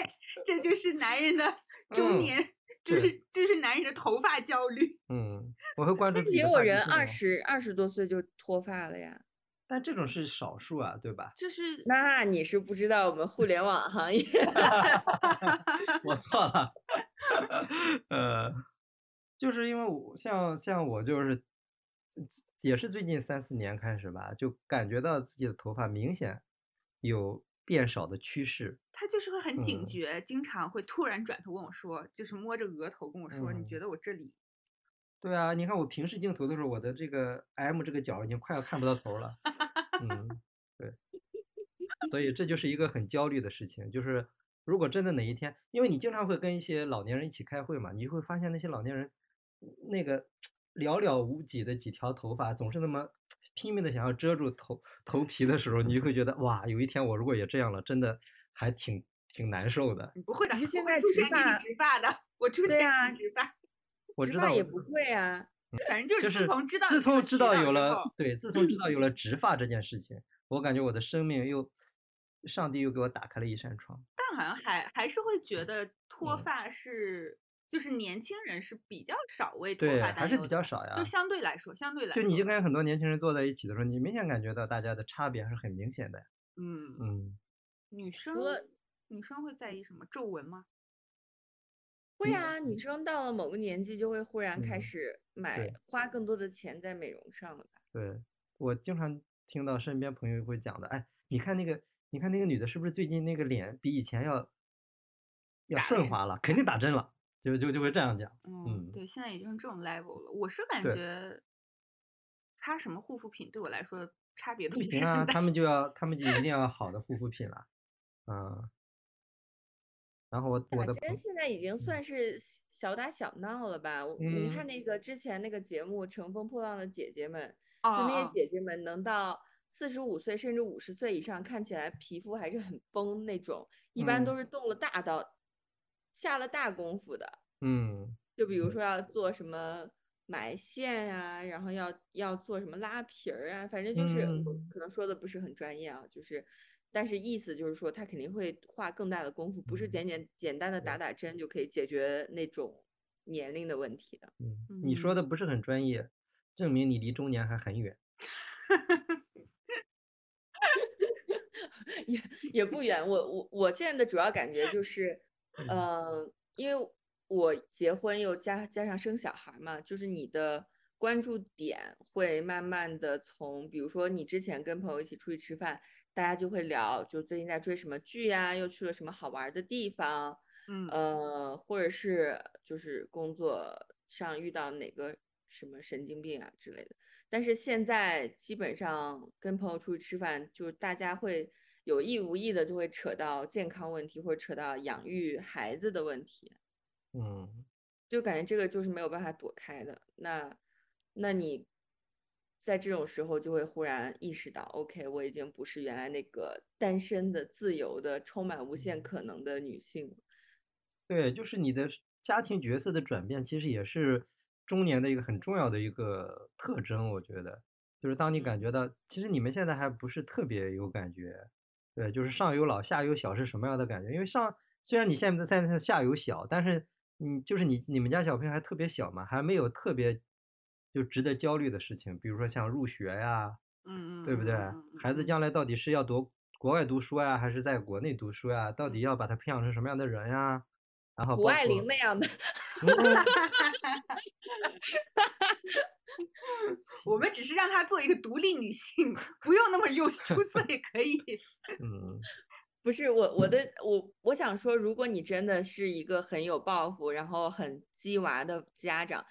A: 这就是男人的 中年，就是就是男人的头发焦虑。
B: 嗯，我会关注。
D: 也有人二十二十多岁就脱发了呀。
B: 但这种是少数啊，对吧？
A: 就是。
D: 那你是不知道我们互联网行业。
B: 我错了。呃，就是因为我像像我就是。也是最近三四年开始吧，就感觉到自己的头发明显有变少的趋势。
A: 他就是会很警觉，经常会突然转头跟我说，就是摸着额头跟我说：“你觉得我这里？”
B: 对啊，你看我平视镜头的时候，我的这个 M 这个角已经快要看不到头了。嗯，对。所以这就是一个很焦虑的事情，就是如果真的哪一天，因为你经常会跟一些老年人一起开会嘛，你就会发现那些老年人那个。寥寥无几的几条头发，总是那么拼命的想要遮住头头皮的时候，你就会觉得哇，有一天我如果也这样了，真的还挺挺难受的。
A: 不会的，
D: 是现在植发
A: 植发的，我出
D: 对啊，
A: 植发，
B: 我知道
D: 也不会啊。
A: 反正就是自从知道
B: 自从知道有了对，自从知道有了植发这件事情，我感觉我的生命又上帝又给我打开了一扇窗。
A: 但好像还还是会觉得脱发是。就是年轻人是比较少为脱发
B: 还是比较少呀？
A: 就相对来说，相对来说，
B: 就你就跟很多年轻人坐在一起的时候，你明显感觉到大家的差别还是很明显的。
A: 嗯
B: 嗯，
A: 女生女生会在意什么皱纹吗？
D: 会啊，女生到了某个年纪就会忽然开始买，花更多的钱在美容上了吧？
B: 对，我经常听到身边朋友会讲的，哎，你看那个，你看那个女的，是不是最近那个脸比以前要要顺滑了？肯定打针了。就就就会这样讲，嗯，
A: 对，现在已经是这种 level 了。我是感觉擦什么护肤品对我来说差别都
B: 不行啊，他们就要 他们就一定要好的护肤品了，嗯。然后我我的
D: 针现在已经算是小打小闹了吧？你看那个之前那个节目《乘风破浪的姐姐们》，就那些姐姐们能到四十五岁甚至五十岁以上，看起来皮肤还是很崩那种，一般都是动了大刀。下了大功夫的，
B: 嗯，
D: 就比如说要做什么埋线啊，然后要要做什么拉皮儿啊，反正就是可能说的不是很专业啊，就是，但是意思就是说他肯定会花更大的功夫，不是简简简单的打打针就可以解决那种年龄的问题的。
B: 嗯，你说的不是很专业，证明你离中年还很远。
D: 也也不远，我我我现在的主要感觉就是。嗯，因为我结婚又加加上生小孩嘛，就是你的关注点会慢慢的从，比如说你之前跟朋友一起出去吃饭，大家就会聊，就最近在追什么剧呀，又去了什么好玩的地方，
A: 嗯，
D: 呃，或者是就是工作上遇到哪个什么神经病啊之类的。但是现在基本上跟朋友出去吃饭，就是大家会。有意无意的就会扯到健康问题，或者扯到养育孩子的问题，
B: 嗯，
D: 就感觉这个就是没有办法躲开的。那，那你在这种时候就会忽然意识到，OK，我已经不是原来那个单身的、自由的、充满无限可能的女性。
B: 对，就是你的家庭角色的转变，其实也是中年的一个很重要的一个特征。我觉得，就是当你感觉到，其实你们现在还不是特别有感觉。对，就是上有老下有小是什么样的感觉？因为上虽然你现在在在下有小，但是你就是你你们家小朋友还特别小嘛，还没有特别就值得焦虑的事情，比如说像入学呀，
A: 嗯嗯，
B: 对不对？孩子将来到底是要读国外读书呀，还是在国内读书呀？到底要把他培养成什么样的人呀？然后
D: 谷爱凌那样的。
A: 我们只是让她做一个独立女性，不用那么优出色也可以。
B: 嗯，
D: 不是我我的我我想说，如果你真的是一个很有抱负，然后很鸡娃的家长，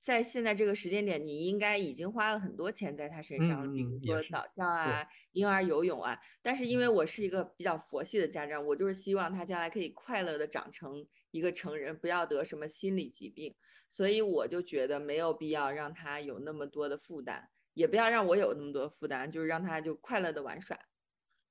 D: 在现在这个时间点，你应该已经花了很多钱在他身上，比如说早教啊、婴儿游泳啊。但是因为我是一个比较佛系的家长，我就是希望他将来可以快乐的长成一个成人，不要得什么心理疾病。所以我就觉得没有必要让他有那么多的负担，也不要让我有那么多负担，就是让他就快乐的玩耍。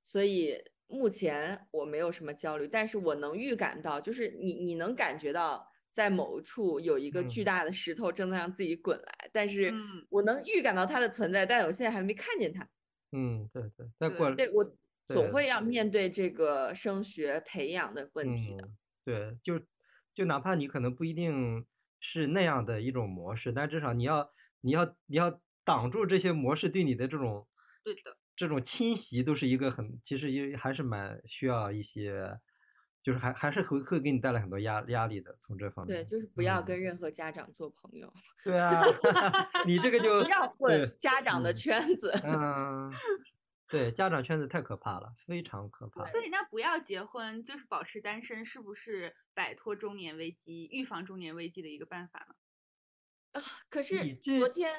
D: 所以目前我没有什么焦虑，但是我能预感到，就是你你能感觉到在某处有一个巨大的石头正在让自己滚来，但是我能预感到它的存在，但我现在还没看见它。
B: 嗯，对对，再过
D: 对我总会要面对这个升学培养的问题的。
B: 对，就就哪怕你可能不一定。是那样的一种模式，但至少你要，你要，你要挡住这些模式对你的这种，
A: 对的，
B: 这种侵袭，都是一个很，其实也还是蛮需要一些，就是还还是会会给你带来很多压压力的，从这方面。
D: 对，就是不要跟任何家长做朋友。
B: 对啊，你这个 就
D: 不要混家长的圈子。
B: 嗯。对，家长圈子太可怕了，非常可怕。
A: 所以那不要结婚，就是保持单身，是不是摆脱中年危机、预防中年危机的一个办法呢？
D: 啊，可是昨天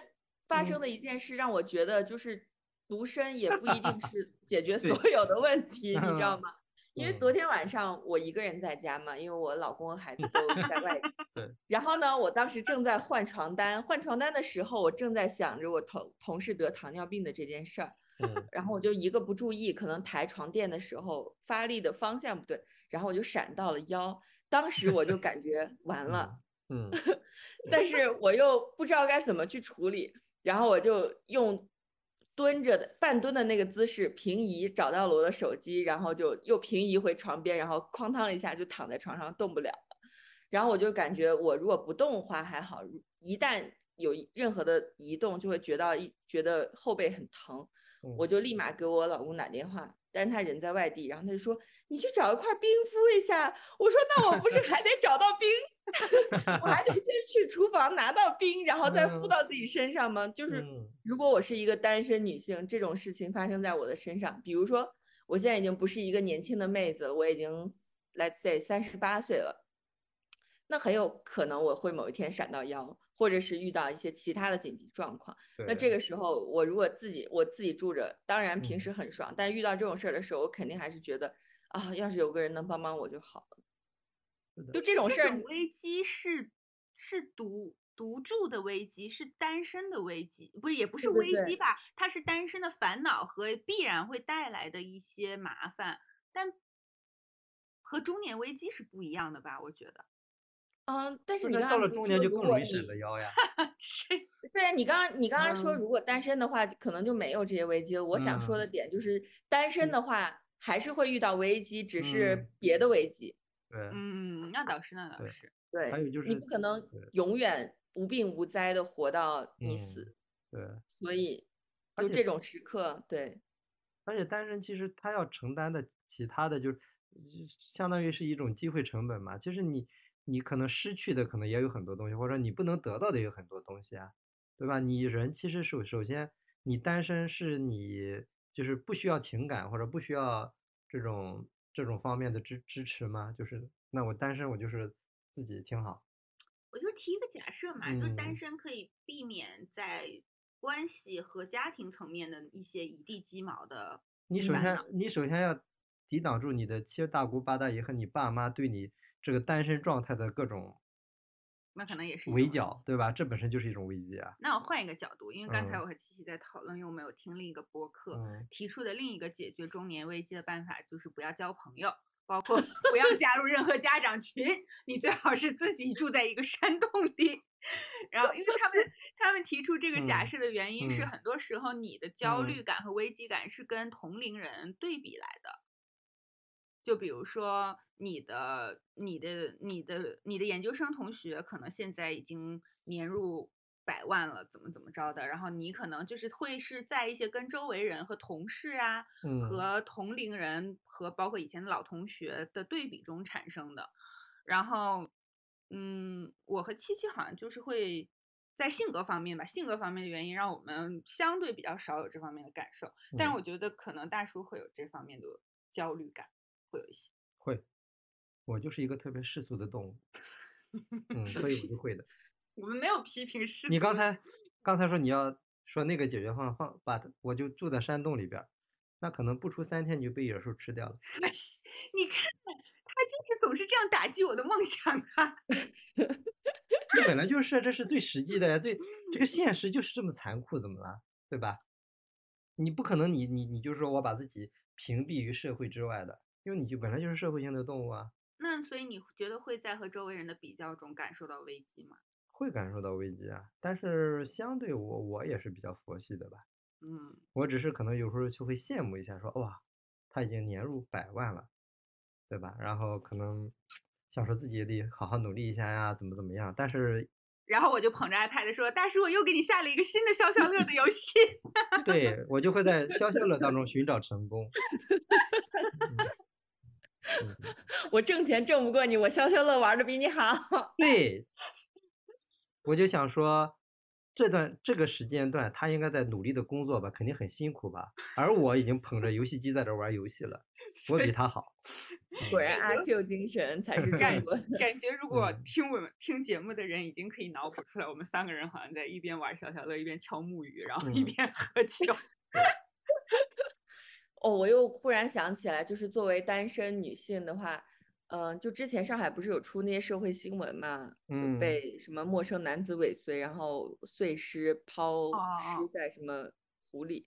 D: 发生的一件事让我觉得，就是独身也不一定是 解决所有的问题，你知道吗？因为昨天晚上我一个人在家嘛，因为我老公和孩子都在外地。
B: 对。
D: 然后呢，我当时正在换床单，换床单的时候，我正在想着我同同事得糖尿病的这件事儿。然后我就一个不注意，可能抬床垫的时候发力的方向不对，然后我就闪到了腰。当时我就感觉 完了，
B: 嗯，
D: 但是我又不知道该怎么去处理，然后我就用蹲着的半蹲的那个姿势平移，找到了我的手机，然后就又平移回床边，然后哐当一下就躺在床上动不了了。然后我就感觉我如果不动的话还好，一旦有任何的移动，就会觉到一觉得后背很疼。我就立马给我老公打电话，但是他人在外地，然后他就说：“你去找一块冰敷一下。”我说：“那我不是还得找到冰，我还得先去厨房拿到冰，然后再敷到自己身上吗？”就是如果我是一个单身女性，这种事情发生在我的身上，比如说我现在已经不是一个年轻的妹子了，我已经 let's say 三十八岁了，那很有可能我会某一天闪到腰。或者是遇到一些其他的紧急状况，那这个时候我如果自己我自己住着，当然平时很爽，但遇到这种事儿的时候，我肯定还是觉得啊，要是有个人能帮帮我就好了。就这种事儿，
A: 危机是是独独住的危机，是单身的危机，不是也不是危机吧？它是单身的烦恼和必然会带来的一些麻烦，但和中年危机是不一样的吧？我觉得。
D: 嗯，但是你刚
B: 刚到了中年就更容易闪的腰呀。
D: 对，你刚刚你刚刚说，如果单身的话，可能就没有这些危机了。我想说的点就是，单身的话还是会遇到危机，只是别的危机。
B: 对，
A: 嗯，那倒是，那倒是。
D: 对，
B: 还有就是
D: 你不可能永远无病无灾的活到你死。
B: 对。
D: 所以，就这种时刻，对。
B: 而且单身其实他要承担的其他的，就是相当于是一种机会成本嘛，就是你。你可能失去的可能也有很多东西，或者你不能得到的有很多东西啊，对吧？你人其实首首先，你单身是你就是不需要情感或者不需要这种这种方面的支支持吗？就是那我单身我就是自己挺好。
A: 我就提一个假设嘛，就是单身可以避免在关系和家庭层面的一些一地鸡毛的。
B: 你首先你首先要抵挡住你的七大姑八大姨和你爸妈对你。这个单身状态的各种，
A: 那可能也是
B: 围剿，对吧？这本身就是一种危机啊。
A: 那我换一个角度，因为刚才我和七七在讨论，因为我们有听另一个播客提出的另一个解决中年危机的办法，就是不要交朋友，包括不要加入任何家长群，你最好是自己住在一个山洞里。然后，因为他们他们提出这个假设的原因是，很多时候你的焦虑感和危机感是跟同龄人对比来的。就比如说你的、你的、你的、你的研究生同学，可能现在已经年入百万了，怎么怎么着的，然后你可能就是会是在一些跟周围人和同事啊，和同龄人和包括以前的老同学的对比中产生的。然后，嗯，我和七七好像就是会在性格方面吧，性格方面的原因让我们相对比较少有这方面的感受。但是我觉得可能大叔会有这方面的焦虑感。会有一些
B: 会，我就是一个特别世俗的动物，嗯，所以我就会的。
A: 我们没有批评世俗。
B: 你刚才刚才说你要说那个解决方案，放把我就住在山洞里边，那可能不出三天你就被野兽吃掉了。
A: 你看，他就是总是这样打击我的梦想啊！
B: 这本来就是，这是最实际的呀，最这个现实就是这么残酷，怎么了？对吧？你不可能，你你你就是说我把自己屏蔽于社会之外的。因为你就本来就是社会性的动物啊，
A: 那所以你觉得会在和周围人的比较中感受到危机吗？
B: 会感受到危机啊，但是相对我我也是比较佛系的吧。
A: 嗯，
B: 我只是可能有时候就会羡慕一下，说哇，他已经年入百万了，对吧？然后可能想说自己也得好好努力一下呀，怎么怎么样？但是，
A: 然后我就捧着 iPad 说，大叔，我又给你下了一个新的消消乐的游戏。
B: 对我就会在消消乐当中寻找成功。
D: 我挣钱挣不过你，我消消乐玩的比你好。
B: 对，我就想说，这段这个时间段他应该在努力的工作吧，肯定很辛苦吧。而我已经捧着游戏机在这玩游戏了，我比他好。
D: 果然阿 Q 精神才是
A: 感 感觉，如果听我们听节目的人已经可以脑补出来，我们三个人好像在一边玩消消乐，一边敲木鱼，然后一边喝酒。
D: 哦，我又忽然想起来，就是作为单身女性的话，嗯，就之前上海不是有出那些社会新闻嘛，嗯，被什么陌生男子尾随，然后碎尸抛尸在什么湖里，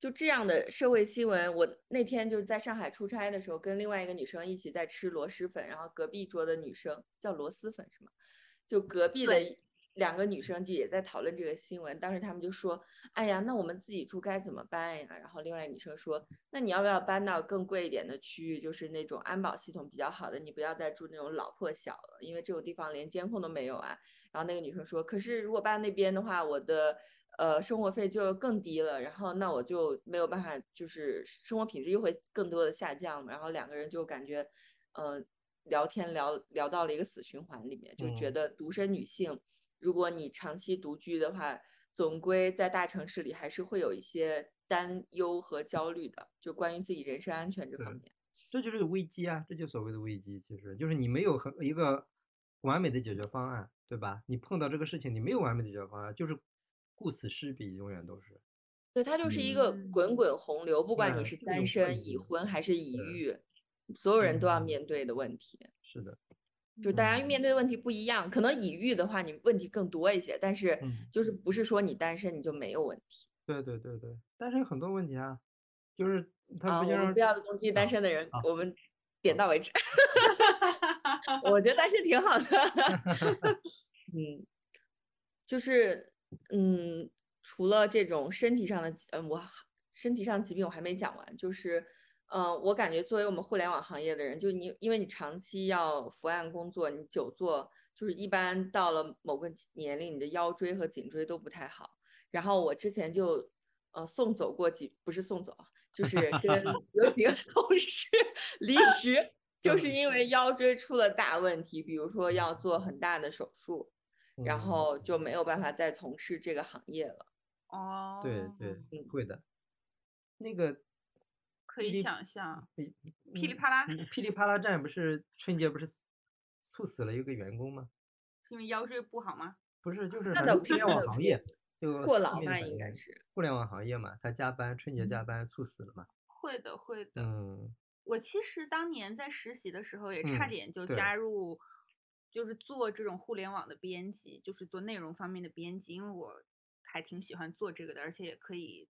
D: 就这样的社会新闻。我那天就是在上海出差的时候，跟另外一个女生一起在吃螺蛳粉，然后隔壁桌的女生叫螺蛳粉是吗？就隔壁的。两个女生就也在讨论这个新闻，当时他们就说：“哎呀，那我们自己住该怎么办呀？”然后另外女生说：“那你要不要搬到更贵一点的区域，就是那种安保系统比较好的，你不要再住那种老破小了，因为这种地方连监控都没有啊。”然后那个女生说：“可是如果搬那边的话，我的呃生活费就更低了，然后那我就没有办法，就是生活品质又会更多的下降。”然后两个人就感觉，嗯，聊天聊聊到了一个死循环里面，就觉得独身女性。如果你长期独居的话，总归在大城市里还是会有一些担忧和焦虑的，就关于自己人身安全这方面。
B: 这就是危机啊，这就所谓的危机，其实就是你没有很一个完美的解决方案，对吧？你碰到这个事情，你没有完美的解决方案，就是顾此失彼，永远都是。
D: 对，它就是一个滚滚洪流，不管你是单身、已婚还是已育，所有人都要面对的问题。
B: 是的。
D: 就大家面对的问题不一样，可能已育的话，你问题更多一些，但是就是不是说你单身你就没有问题。
B: 对对对对，单身有很多问题啊，就是
D: 啊，我们不要攻击单身的人，我们点到为止。我觉得单身挺好的。嗯，就是嗯，除了这种身体上的，嗯，我身体上疾病我还没讲完，就是。嗯，我感觉作为我们互联网行业的人，就你，因为你长期要伏案工作，你久坐，就是一般到了某个年龄，你的腰椎和颈椎都不太好。然后我之前就，呃，送走过几，不是送走，就是跟 有几个同事离职，就是因为腰椎出了大问题，比如说要做很大的手术，然后就没有办法再从事这个行业了。
A: 哦，
B: 对对，会的，那个。
A: 可以想象，噼里啪啦，
B: 噼里啪啦站不是春节不是猝死了一个员工吗？
A: 是因为腰椎不好吗？
B: 不是，就是互联网行业就
D: 过劳嘛，应该是
B: 互联网行业嘛，他加班春节加班猝死了嘛。
A: 会的，会的。
B: 嗯，
A: 我其实当年在实习的时候也差点就加入，就是做这种互联网的编辑，就是做内容方面的编辑，因为我还挺喜欢做这个的，而且也可以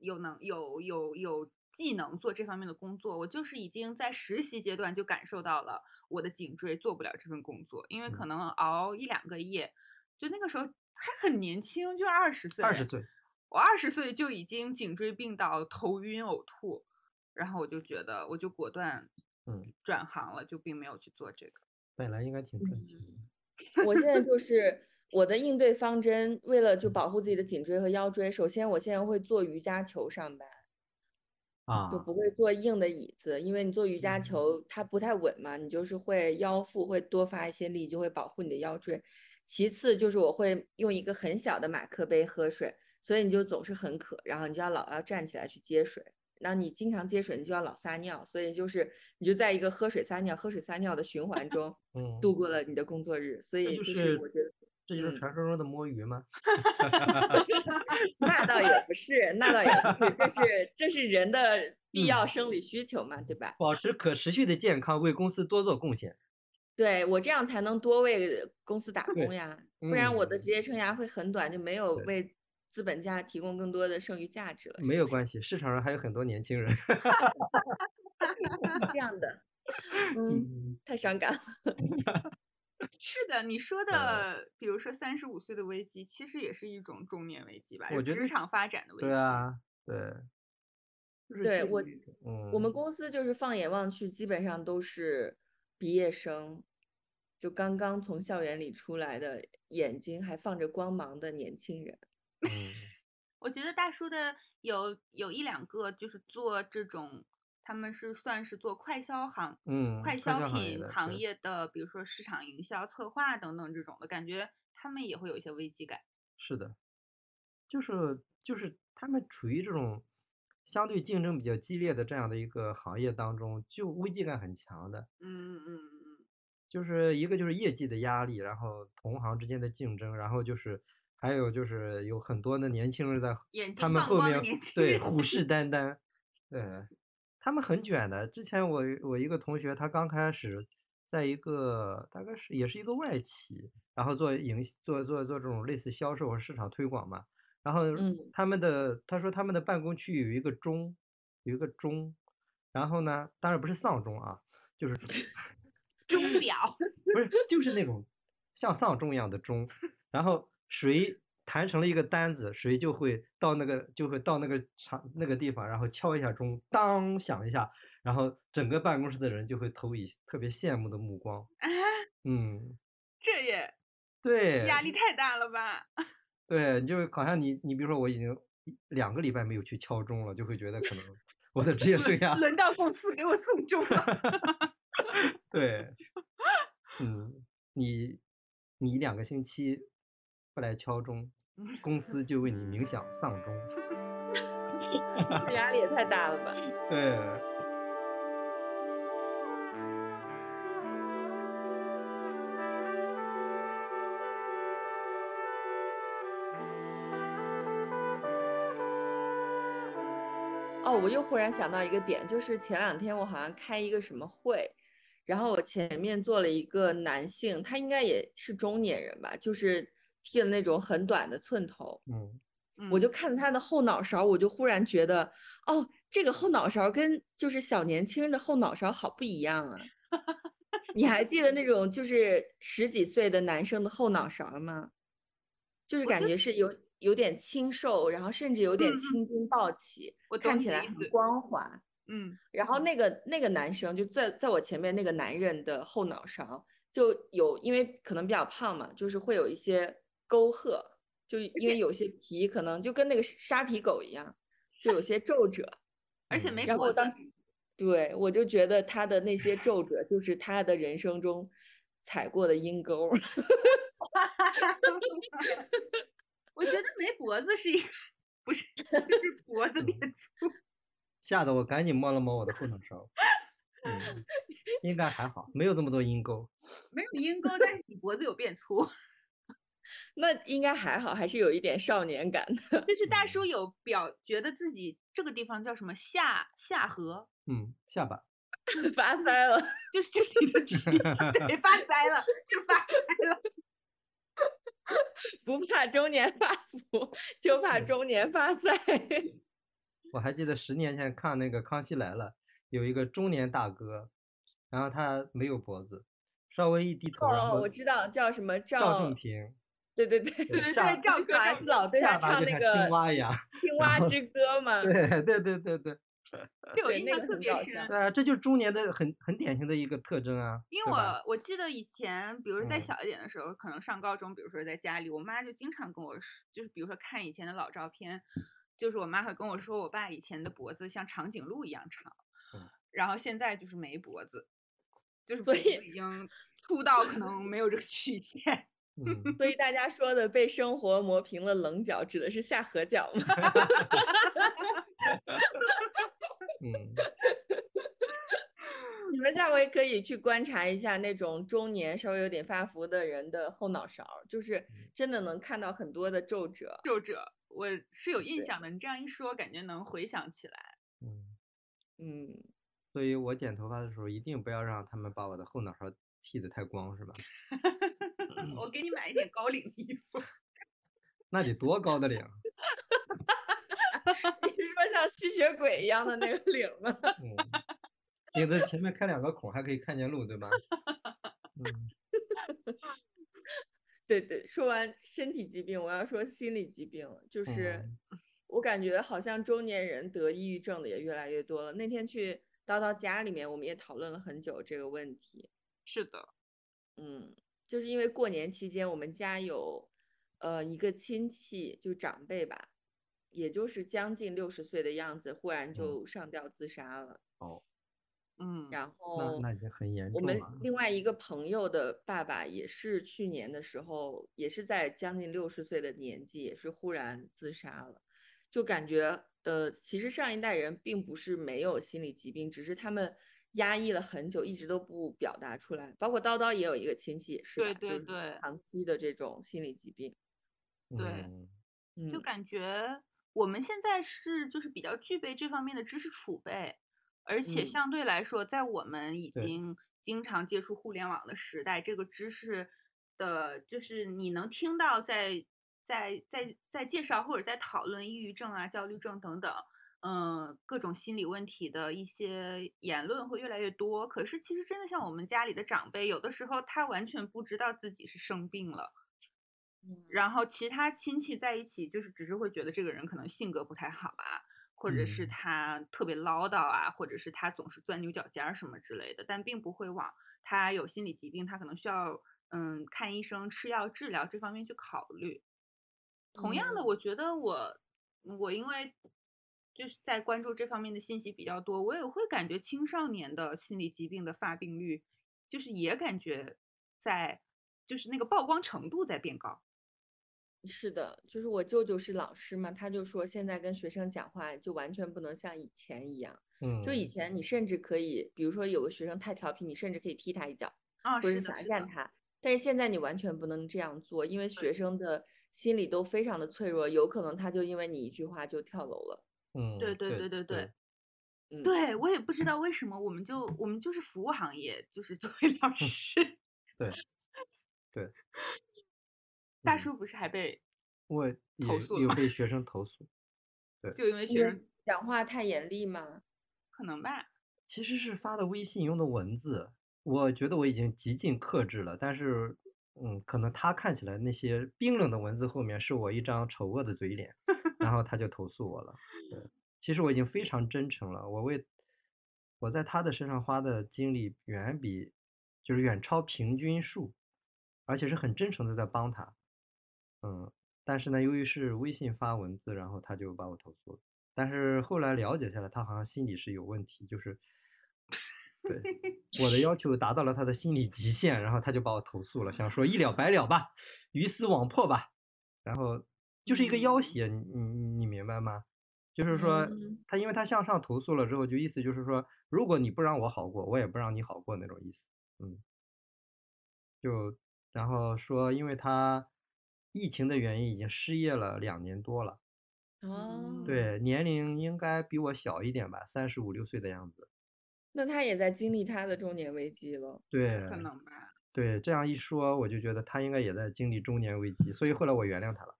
A: 有能有有有。技能做这方面的工作，我就是已经在实习阶段就感受到了我的颈椎做不了这份工作，因为可能熬一两个夜，就那个时候还很年轻，就二十岁，
B: 二十岁，
A: 我二十岁就已经颈椎病到头晕呕吐，然后我就觉得我就果断
B: 嗯，
A: 转行了，就并没有去做这个。
B: 本来应该挺赚钱。
D: 我现在就 是我的应对方针，为了就保护自己的颈椎和腰椎，首先我现在会做瑜伽球上班。
B: 啊，
D: 就不会坐硬的椅子，因为你做瑜伽球它不太稳嘛，你就是会腰腹会多发一些力，就会保护你的腰椎。其次就是我会用一个很小的马克杯喝水，所以你就总是很渴，然后你就要老要站起来去接水。那你经常接水，你就要老撒尿，所以就是你就在一个喝水撒尿、喝水撒尿的循环中，
B: 嗯，
D: 度过了你的工作日。所以就是我觉得。
B: 这就是传说中的摸鱼吗？
D: 那倒也不是，那倒也不是，这是这是人的必要生理需求嘛，对吧？
B: 保持可持续的健康，为公司多做贡献。
D: 对我这样才能多为公司打工呀，不然我的职业生涯会很短，就没有为资本家提供更多的剩余价值了。
B: 没有关系，市场上还有很多年轻人。
D: 这样的，嗯，太伤感了。
A: 是的，你说 的，比如说三十五岁的危机，其实也是一种中年危机吧？
B: 我觉得
A: 职场发展的危机。
B: 对啊，对，
D: 对我，我们公司就是放眼望去，基本上都是毕业生，就刚刚从校园里出来的，眼睛还放着光芒的年轻人。
A: 我觉得大叔的有有一两个就是做这种。他们是算是做快消行，
B: 嗯，
A: 快
B: 消
A: 品行
B: 业
A: 的，比如说市场营销、策划等等这种的感觉，他们也会有一些危机感。
B: 是的，就是就是他们处于这种相对竞争比较激烈的这样的一个行业当中，就危机感很强的。
A: 嗯嗯嗯嗯，
B: 就是一个就是业绩的压力，然后同行之间的竞争，然后就是还有就是有很多的年轻人在他们后面对虎视 眈眈，对。他们很卷的。之前我我一个同学，他刚开始在一个大概是也是一个外企，然后做营做做做这种类似销售和市场推广嘛。然后他们的他说他们的办公区有一个钟，有一个钟，然后呢，当然不是丧钟啊，就是
A: 钟表，
B: 不是就是那种像丧钟一样的钟，然后谁。谈成了一个单子，谁就会到那个就会到那个场那个地方，然后敲一下钟，当响一下，然后整个办公室的人就会投以特别羡慕的目光。
A: 啊，
B: 嗯，
A: 这也
B: 对，
A: 压力太大了吧？
B: 对，就好像你你比如说我已经两个礼拜没有去敲钟了，就会觉得可能我的职业生涯
A: 轮到公司给我送钟了。
B: 对，嗯，你你两个星期不来敲钟。公司就为你冥想丧钟，
D: 压力也太大了吧？
B: 对。
D: 哦，我又忽然想到一个点，就是前两天我好像开一个什么会，然后我前面坐了一个男性，他应该也是中年人吧，就是。剃了那种很短的寸头，
B: 嗯，
D: 我就看他的后脑勺，我就忽然觉得，哦，这个后脑勺跟就是小年轻人的后脑勺好不一样啊！你还记得那种就是十几岁的男生的后脑勺吗？就是感觉是有有点清瘦，然后甚至有点青筋暴起，看起来很光滑。
A: 嗯，
D: 然后那个那个男生就在在我前面那个男人的后脑勺就有，因为可能比较胖嘛，就是会有一些。沟壑，就因为有些皮可能就跟那个沙皮狗一样，就有些皱褶，
A: 而且没
D: 然后当时，对我就觉得他的那些皱褶就是他的人生中踩过的阴沟。
A: 我觉得没脖子是一个，不是，就是脖子变粗。
B: 吓得我赶紧摸了摸我的后脑勺。嗯，应该还好，没有这么多阴沟。
A: 没有阴沟，但是你脖子有变粗。
D: 那应该还好，还是有一点少年感的。
A: 就是大叔有表，觉得自己这个地方叫什么下下颌，
B: 嗯，下巴
D: 发腮了，
A: 就是这里的区域，对，发腮了，就发腮了。
D: 不怕中年发福，就怕中年发腮。
B: 我还记得十年前看那个《康熙来了》，有一个中年大哥，然后他没有脖子，稍微一低头，
D: 哦，我知道叫什么
B: 赵正平。
D: 对对对对
A: 对，赵哥
D: 老对他唱那个
B: 青蛙一样，
D: 青 蛙之歌嘛。
B: 对对对对对，
A: 对我印象特别深。
B: 对啊，这就是中年的很很典型的一个特征啊。
A: 因为我我记得以前，比如说再小一点的时候，可能上高中，比如说在家里，我妈就经常跟我说，就是比如说看以前的老照片，就是我妈会跟我说，我爸以前的脖子像长颈鹿一样长，然后现在就是没脖子，就是脖子已经秃到可能没有这个 曲线。
D: 所以大家说的被生活磨平了棱角，指的是下颌角吗？
B: 嗯，
D: 你们下回可以去观察一下那种中年稍微有点发福的人的后脑勺，就是真的能看到很多的皱褶。
A: 皱褶，我是有印象的。你这样一说，感觉能回想起来。
B: 嗯
D: 嗯，
B: 所以我剪头发的时候，一定不要让他们把我的后脑勺剃得太光，是吧？
A: 我给你买一点高领的衣服，
B: 那得多高的领？
D: 你是说像吸血鬼一样的那个领吗？
B: 嗯，领子前面开两个孔，还可以看见路，对吧？嗯，
D: 对对。说完身体疾病，我要说心理疾病，就是我感觉好像中年人得抑郁症的也越来越多了。那天去叨叨家里面，我们也讨论了很久这个问题。
A: 是的，
D: 嗯。就是因为过年期间，我们家有，呃，一个亲戚，就长辈吧，也就是将近六十岁的样子，忽然就上吊自杀了。
B: 哦，
A: 嗯，
D: 然后
B: 那那已经很严重
D: 了。我们另外一个朋友的爸爸也是去年的时候，也是在将近六十岁的年纪，也是忽然自杀了。就感觉，呃，其实上一代人并不是没有心理疾病，只是他们。压抑了很久，一直都不表达出来。包括叨叨也有一个亲戚也，是
A: 对对对，
D: 长期的这种心理疾病。
A: 对，就感觉我们现在是就是比较具备这方面的知识储备，而且相对来说，在我们已经经常接触互联网的时代，这个知识的，就是你能听到在在在在介绍或者在讨论抑郁症啊、焦虑症等等。嗯，各种心理问题的一些言论会越来越多。可是，其实真的像我们家里的长辈，有的时候他完全不知道自己是生病了。然后其他亲戚在一起，就是只是会觉得这个人可能性格不太好啊，或者是他特别唠叨啊，或者是他总是钻牛角尖儿什么之类的，但并不会往他有心理疾病，他可能需要嗯看医生、吃药治疗这方面去考虑。同样的，我觉得我我因为。就是在关注这方面的信息比较多，我也会感觉青少年的心理疾病的发病率，就是也感觉在，就是那个曝光程度在变高。
D: 是的，就是我舅舅是老师嘛，他就说现在跟学生讲话就完全不能像以前一样。
B: 嗯，
D: 就以前你甚至可以，比如说有个学生太调皮，你甚至可以踢他一脚，或者罚站他。但是现在你完全不能这样做，因为学生的心理都非常的脆弱，有可能他就因为你一句话就跳楼了。
B: 嗯，
A: 对对对对
B: 对，
A: 对。我也不知。道为什么，我们就我们就是服务行业，就是作为老师，
B: 对对，
A: 大叔不是还被
B: 我
A: 投诉
B: 有被 学生投诉，对，
A: 就因为。学生
D: 讲话太严厉吗？
A: 可能吧。
B: 其实是发的微信用的文字，我觉得我已经极尽克制了，但是嗯，可能他看起来那些冰冷的文字后面是我一张丑恶的嘴脸。然后他就投诉我了。对，其实我已经非常真诚了，我为我在他的身上花的精力远比就是远超平均数，而且是很真诚的在帮他。嗯，但是呢，由于是微信发文字，然后他就把我投诉了。但是后来了解下来，他好像心理是有问题，就是对 我的要求达到了他的心理极限，然后他就把我投诉了，想说一了百了吧，鱼死网破吧，然后。就是一个要挟，你你你明白吗？就是说他因为他向上投诉了之后，就意思就是说，如果你不让我好过，我也不让你好过那种意思。嗯，就然后说，因为他疫情的原因已经失业了两年多了。
D: 哦，
B: 对，年龄应该比我小一点吧，三十五六岁的样子。
D: 那他也在经历他的中年危机了。
B: 对，
A: 可能吧。
B: 对，这样一说，我就觉得他应该也在经历中年危机，所以后来我原谅他了。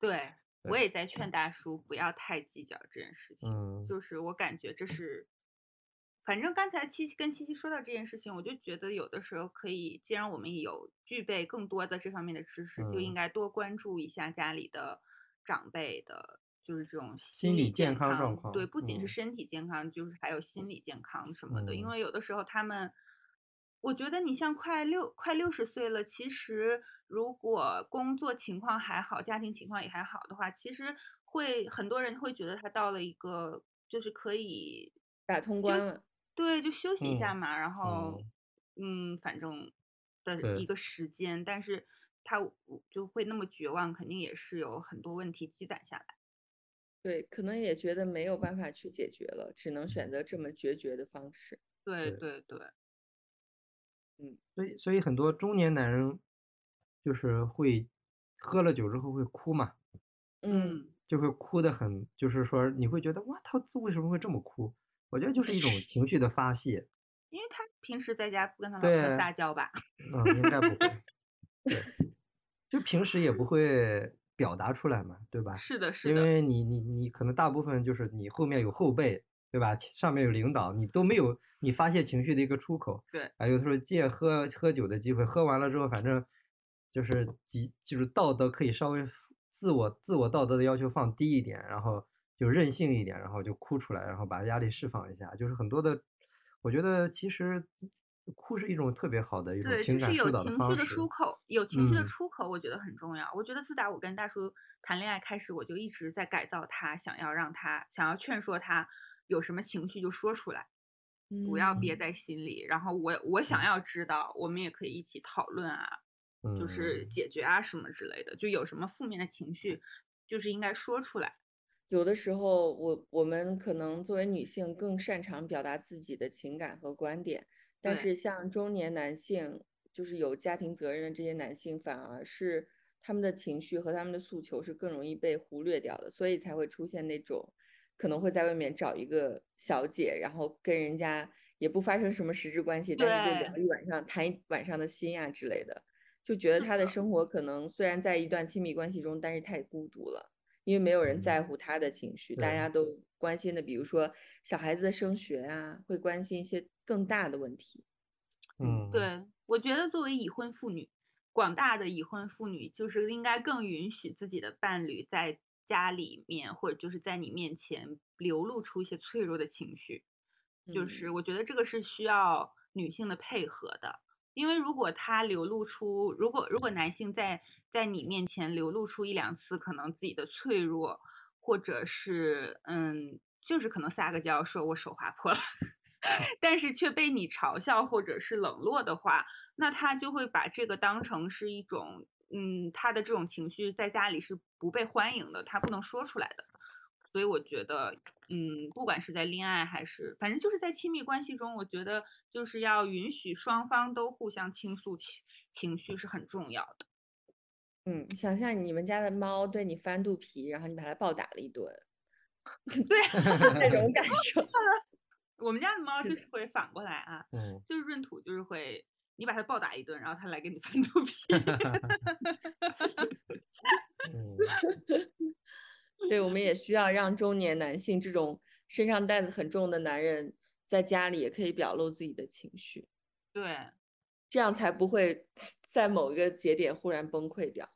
A: 对，我也在劝大叔不要太计较这件事情。
B: 嗯，
A: 就是我感觉这是，反正刚才七七跟七七说到这件事情，我就觉得有的时候可以，既然我们有具备更多的这方面的知识，就应该多关注一下家里的长辈的就是这种
B: 心
A: 理
B: 健
A: 康
B: 状况。
A: 对，不仅是
B: 嗯
A: 身体健康，就是还有心理健康什么的。因
B: 嗯
A: 为有的时候他们，我觉得你像快六快六十岁了，其实如果工作情况还好，家庭情况也还好的话，其实会很多人会觉得他到了一个就是可以
D: 打通关了。
A: 对，就休息一下
B: 嗯
A: 嘛，然后嗯，反正的一个时间，但是他就会那么绝望，肯定也是有很多问题积攒下来。
D: 对，可能也觉得没有办法去解决了，只能选择这么决绝的方式。
A: 对
B: 对
A: 对对，
D: 嗯，
B: 所以所以很多中年男人就是会喝了酒之后会哭嘛，
D: 嗯，
B: 就会哭的很，就是说你会觉得哇，他这为什么会这么哭？我觉得就是一种情绪的发泄。
A: 因为他平时在家不跟他老婆撒娇吧？
B: 嗯，应该不会。对，就平时也不会表达出来嘛，对吧？
A: 是的，是的，
B: 因为你你你可能大部分就是你后面有后辈，对吧？上面有领导，你都没有你发泄情绪的一个出口。
A: 对，
B: 啊有的时候借喝喝酒的机会，喝完了之后，反正就是几就是道德可以稍微自我自我道德的要求放低一点，然后就任性一点，然后就哭出来，然后把压力释放一下。就是很多的，我觉得其实哭是一种特别好的一种
A: 对，
B: 情
A: 就是有
B: 感疏导
A: 情绪的。出口，有情绪的
B: 嗯
A: 出口，我觉得很重要。我觉得自打我跟大叔谈恋爱开始，我就一直在改造他，想要让他，想要劝说他有什么情绪就说出来，不要憋
D: 嗯
A: 在心里。然后我我想要知道，我们也可以一起讨论啊，就是
B: 嗯
A: 解决啊什么之类的。就有什么负面的情绪，就是应该说出来。
D: 有的时候，我我们可能作为女性更擅长表达自己的情感和观点，但是像中年男性，就是有家庭责任的这些男性，反而是他们的情绪和他们的诉求是更容易被忽略掉的，所以才会出现那种可能会在外面找一个小姐，然后跟人家也不发生什么实质关系，但是就聊一晚上，谈一晚上的心呀之类的，就觉得他的生活可能虽然在一段亲密关系中，但是太孤独了。因为没有人
B: 嗯。
D: 在乎他的情绪，大家都关心的，比如说小孩子的升学啊，会关心一些更大的问题。
B: 嗯，
A: 对，我觉得作为已婚妇女，广大的已婚妇女就是应该更允许自己的伴侣在家里面或者就是在你面前流露出一些脆弱的情绪，就是
D: 嗯
A: 我觉得这个是需要女性的配合的。因为如果他流露出，如果如果男性在在你面前流露出一两次可能自己的脆弱，或者是嗯，就是可能撒个娇说我手划破了，但是却被你嘲笑或者是冷落的话，那他就会把这个当成是一种嗯，他的这种情绪在家里是不被欢迎的，他不能说出来的。所以我觉得，嗯，不管是在恋爱还是，反正就是在亲密关系中，我觉得就是要允许双方都互相倾诉情情绪是很重要的。
D: 嗯，想象你们家的猫对你翻肚皮，然后你把它暴打了一顿，
A: 对，
D: 那种感受。
A: 我们家的猫就是是会反过来啊，
B: 嗯，
A: 就是闰土就是会你把它暴打一顿，然后它来给你翻肚皮。
B: 嗯，
D: 对，我们也需要让中年男性这种身上担子很重的男人，在家里也可以表露自己的情绪，
A: 对，
D: 这样才不会在某一个节点忽然崩溃掉。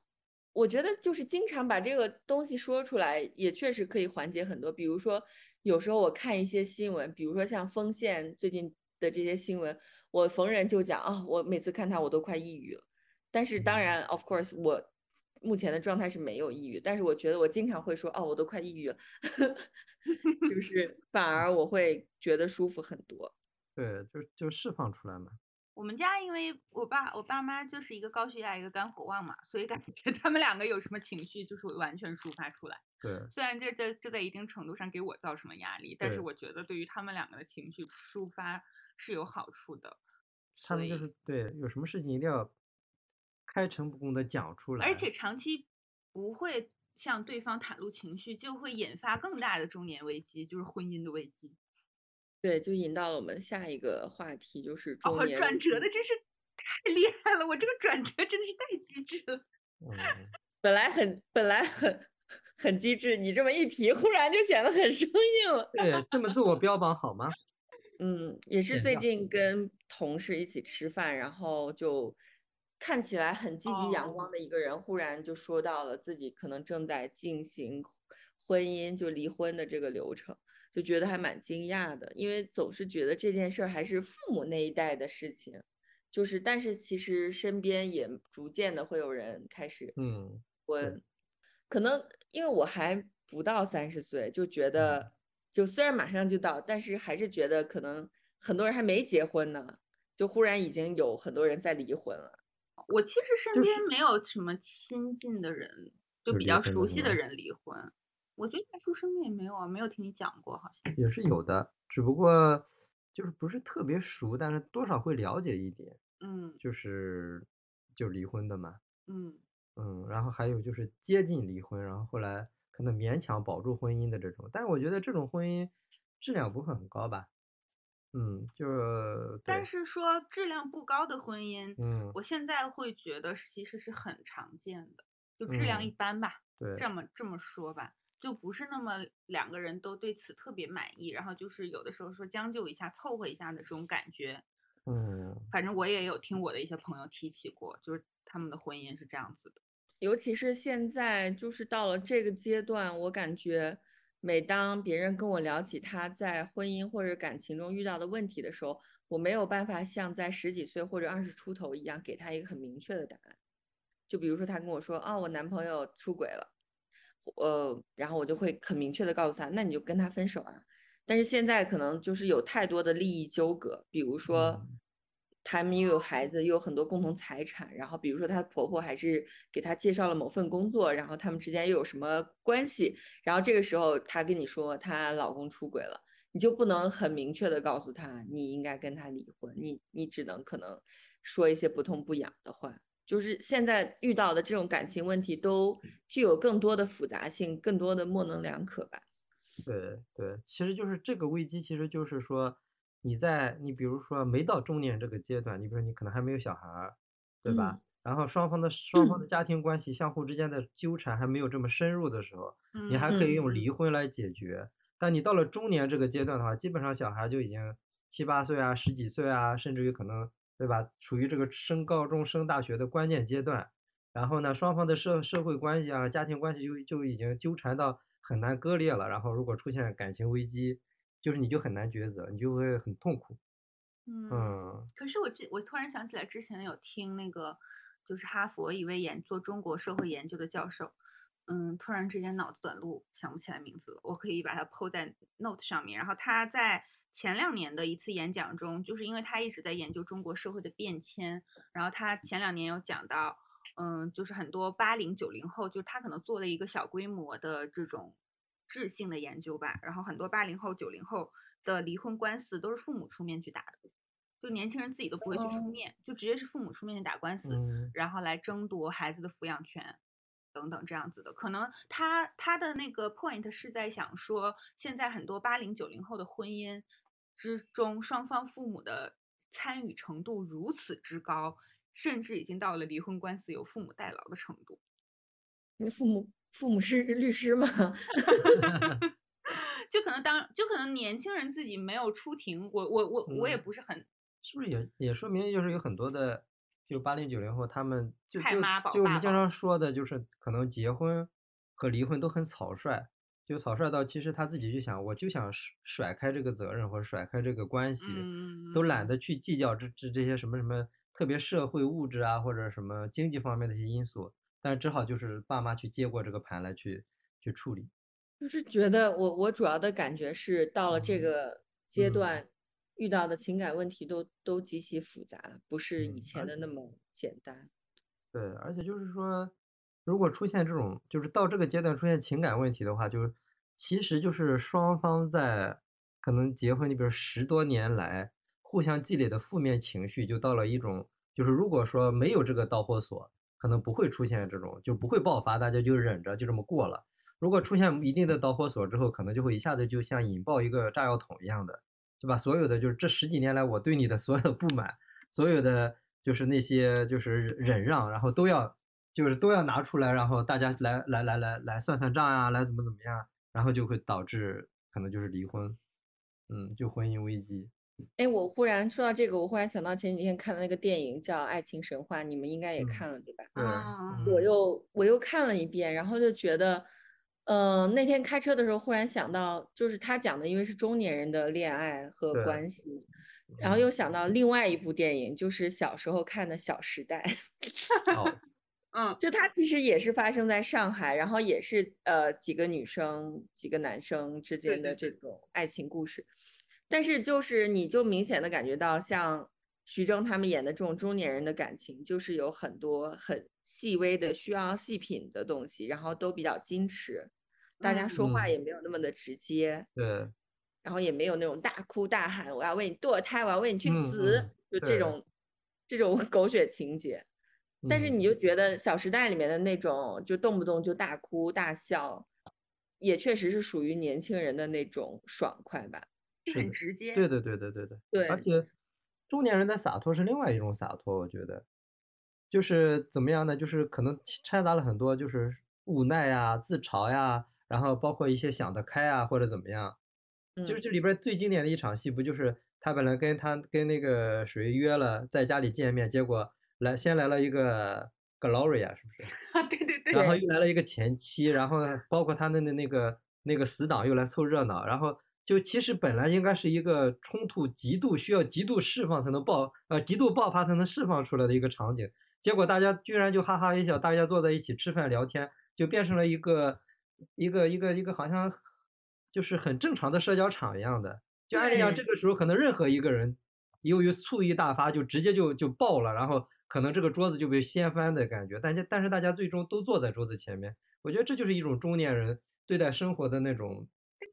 D: 我觉得就是经常把这个东西说出来，也确实可以缓解很多。比如说，有时候我看一些新闻，比如说像丰县最近的这些新闻，我逢人就讲啊，我每次看他我都快抑郁了。但是当然，of course，我目前的状态是没有抑郁，但是我觉得我经常会说，哦，我都快抑郁了，就 是反而我会觉得舒服很多。
B: 对，就就释放出来嘛。
A: 我们家因为我爸我爸妈就是一个高血压一个肝火旺嘛，所以感觉他们两个有什么情绪就是完全抒发出来。
B: 对，
A: 虽然这这这在一定程度上给我造成了压力，但是我觉得对于他们两个的情绪抒发是有好处的。
B: 他们就是对，有什么事情一定要开诚布公的讲出来。
A: 而且长期不会向对方袒露情绪，就会引发更大的中年危机，就是婚姻的危机。
D: 对，就引到了我们下一个话题，就是中
A: 哦，
D: 年
A: 转折的真是太 厉害了，我这个转折真的是太机智了。
B: 嗯，
D: 本来很本来很很机智，你这么一提，忽然就显得很生硬了。
B: 对，这么自我标榜好吗？
D: 嗯，也是最近跟同事一起吃饭，然后就看起来很积极阳光
A: 哦
D: 的一个人，忽然就说到了自己可能正在进行婚姻就离婚的这个流程，就觉得还蛮惊讶的，因为总是觉得这件事儿还是父母那一代的事情，就是但是其实身边也逐渐的会有人开始
B: 嗯
D: 婚，可能因为我还不到三十岁，就觉得就虽然马上就到，但是还是觉得可能很多人还没结婚呢，就忽然已经有很多人在离婚了。
A: 我其实身边没有什么亲近的人，就比较熟悉的人离婚。我觉得大叔身边也没有啊，没有听你讲过，好像
B: 也是有的，只不过就是不是特别熟，但是多少会了解一点。
A: 嗯，
B: 就是就离婚的嘛。
A: 嗯
B: 嗯，然后还有就是接近离婚，然后后来可能勉强保住婚姻的这种，但是我觉得这种婚姻质量不会很高吧。嗯，就是
A: 但是说质量不高的婚姻，
B: 嗯，
A: 我现在会觉得其实是很常见的，就质量一般吧。
B: 对，
A: 这么这么说吧，就不是那么两个人都对此特别满意，然后就是有的时候说将就一下、凑合一下的这种感觉。
B: 嗯，
A: 反正我也有听我的一些朋友提起过，就是他们的婚姻是这样子的。
D: 尤其是现在，就是到了这个阶段，我感觉。每当别人跟我聊起他在婚姻或者感情中遇到的问题的时候，我没有办法像在十几岁或者二十出头一样给他一个很明确的答案。就比如说他跟我说：“啊，我男朋友出轨了。”呃，然后我就会很明确的告诉他：“那你就跟他分手啊。”但是现在可能就是有太多的利益纠葛，比如说。他们又有孩子，又有很多共同财产，然后比如说她婆婆还是给她介绍了某份工作，然后他们之间又有什么关系？然后这个时候她跟你说她老公出轨了，你就不能很明确的告诉她你应该跟他离婚，你你只能可能说一些不痛不痒的话。就是现在遇到的这种感情问题都具有更多的复杂性，更多的模棱两可吧。
B: 对对，其实就是这个危机，其实就是说。你在你比如说没到中年这个阶段，你比如说你可能还没有小孩儿，对吧？然后双方的 双方的家庭关系相互之间的纠缠还没有这么深入的时候，你还可以用离婚来解决。但你到了中年这个阶段的话，基本上小孩就已经七八岁啊、十几岁啊，甚至于可能，对吧？处于这个升高中、升大学的关键阶段。然后呢，双方的社社会关系啊、家庭关系就就已经纠缠到很难割裂了。然后如果出现感情危机，就是你就很难抉择，你就会很痛苦。
A: 嗯，可是我这我突然想起来，之前有听那个，就是哈佛一位研做中国社会研究的教授，嗯，突然之间脑子短路，想不起来名字了。我可以把它 PO 在 Note 上面。然后他在前两年的一次演讲中，就是因为他一直在研究中国社会的变迁，然后他前两年有讲到，嗯，就是很多八零九零后，就是他可能做了一个小规模的这种。质性的研究吧，然后很多八零后、九零后的离婚官司都是父母出面去打的，就年轻人自己都不会去出面，就直接是父母出面去打官司，然后来争夺孩子的抚养权等等这样子的。可能他他的那个 point 是在想说，现在很多八零九零后的婚姻之中，双方父母的参与程度如此之高，甚至已经到了离婚官司由父母代劳的程度。
D: 你父母。父母是律师吗？
A: 就可能当就可能年轻人自己没有出庭，我我我我也不是很，
B: 是不是也也说明就是有很多的就八零九零后他们就
A: 就
B: 就我们经常说的就是可能结婚和离婚都很草率，就草率到其实他自己就想我就想甩甩开这个责任或者甩开这个关系，都懒得去计较这这这些什么什么特别社会物质啊或者什么经济方面的一些因素。但只好就是爸妈去接过这个盘来去去处理，
D: 就是觉得我我主要的感觉是到了这个阶段，遇到的情感问题都都极其复杂，不是以前的那么简单。
B: 对，而且就是说，如果出现这种就是到这个阶段出现情感问题的话，就是其实就是双方在可能结婚，你比如十多年来互相积累的负面情绪，就到了一种就是如果说没有这个导火索。可能不会出现这种，就不会爆发，大家就忍着，就这么过了。如果出现一定的导火索之后，可能就会一下子就像引爆一个炸药桶一样的，就把？所有的就是这十几年来我对你的所有的不满，所有的就是那些就是忍让，然后都要就是都要拿出来，然后大家来来来来来算算账啊，来怎么怎么样，然后就会导致可能就是离婚，嗯，就婚姻危机。
D: 哎，我忽然说到这个，我忽然想到前几天看的那个电影叫《爱情神话》，你们应该也看了对吧？
B: 对，
D: 我又我又看了一遍，然后就觉得，呃，那天开车的时候忽然想到，就是他讲的，因为是中年人的恋爱和关系，然后又想到另外一部电影，就是小时候看的《小时代》。
A: 嗯，
D: 就它其实也是发生在上海，然后也是呃几个女生、几个男生之间的这种爱情故事，但是就是你就明显的感觉到，像徐峥他们演的这种中年人的感情，就是有很多很细微的需要细品的东西，然后都比较矜持，大家说话也没有那么的直接，
B: 对，
D: 然后也没有那种大哭大喊，我要为你堕胎，我要为你去死，就这种这种狗血情节。但是你就觉得《小时代》里面的那种，就动不动就大哭大笑，也确实是属于年轻人的那种爽快吧，就
A: 很直接。
B: 对对对对对对。
D: 对。
B: 而且中年人的洒脱是另外一种洒脱，我觉得，就是怎么样呢？就是可能掺杂了很多，就是无奈呀、自嘲呀，然后包括一些想得开啊，或者怎么样。就是这里边最经典的一场戏，不就是他本来跟他跟那个谁约了在家里见面，结果。来，先来了一个 Gloria，是不是？
A: 啊，对对对。
B: 然后又来了一个前妻，然后包括他的那那个那个死党又来凑热闹，然后就其实本来应该是一个冲突极度需要极度释放才能爆呃极度爆发才能释放出来的一个场景，结果大家居然就哈哈一笑，大家坐在一起吃饭聊天，就变成了一个一个一个一个好像就是很正常的社交场一样的。就按理讲，这个时候可能任何一个人由于醋意大发，就直接就就爆了，然后。可能这个桌子就被掀翻的感觉，但是但是大家最终都坐在桌子前面，我觉得这就是一种中年人对待生活的那种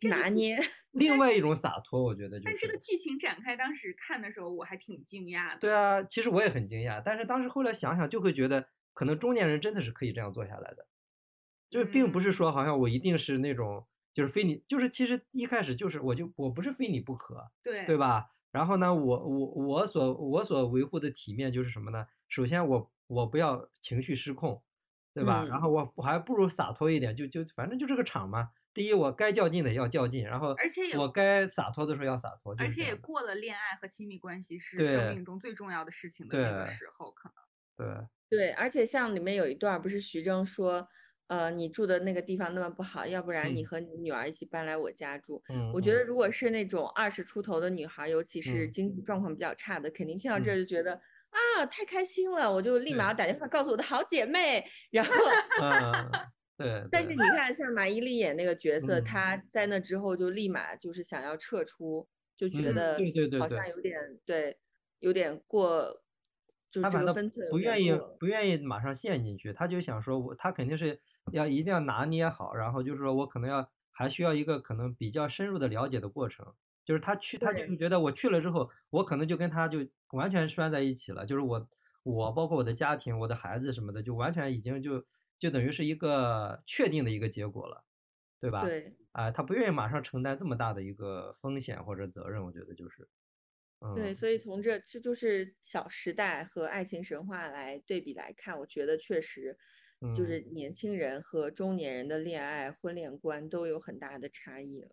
D: 拿捏，
B: 另外一种洒脱，我觉得。
A: 就是但这个剧情展开，当时看的时候我还挺惊讶的。
B: 对啊，其实我也很惊讶，但是当时后来想想就会觉得，可能中年人真的是可以这样做下来的，就是并不是说好像我一定是那种就是非你，就是其实一开始就是我就我不是非你不可，
A: 对
B: 对吧？然后呢，我我我所我所维护的体面就是什么呢？首先，我我不要情绪失控，对吧？然后我我还不如洒脱一点，就就反正就这个场嘛。第一，我该较劲的要较劲，然后
A: 而且
B: 我该洒脱的时候要洒脱。
A: 而且也过了恋爱和亲密关系是生命中最重要的事情的那个时候，可
B: 能
D: 对对。而且像里面有一段，不是徐峥说，呃，你住的那个地方那么不好，要不然你和你女儿一起搬来我家住。
B: 嗯，
D: 我觉得如果是那种二十出头的女孩，尤其是经济状况比较差的，肯定听到这就觉得。啊，太开心了！我就立马打电话告诉我的好姐妹，然后，
B: 对。
D: 但是你看，像马伊琍演那个角色，她在那之后就立马就是想要撤出，就觉得
B: 对对对，
D: 好像有点对，有点过，就这个分寸
B: 不愿意不愿意马上陷进去，他就想说，我他肯定是要一定要拿捏好，然后就是说我可能要还需要一个可能比较深入的了解的过程。就是他去，他就是觉得我去了之后，我可能就跟他就完全拴在一起了。就是我，我包括我的家庭、我的孩子什么的，就完全已经就就等于是一个确定的一个结果了，对吧？
D: 对。
B: 啊，他不愿意马上承担这么大的一个风险或者责任，我觉得就是。
D: 对，所以从这这就是《小时代》和《爱情神话》来对比来看，我觉得确实就是年轻人和中年人的恋爱婚恋观都有很大的差异了。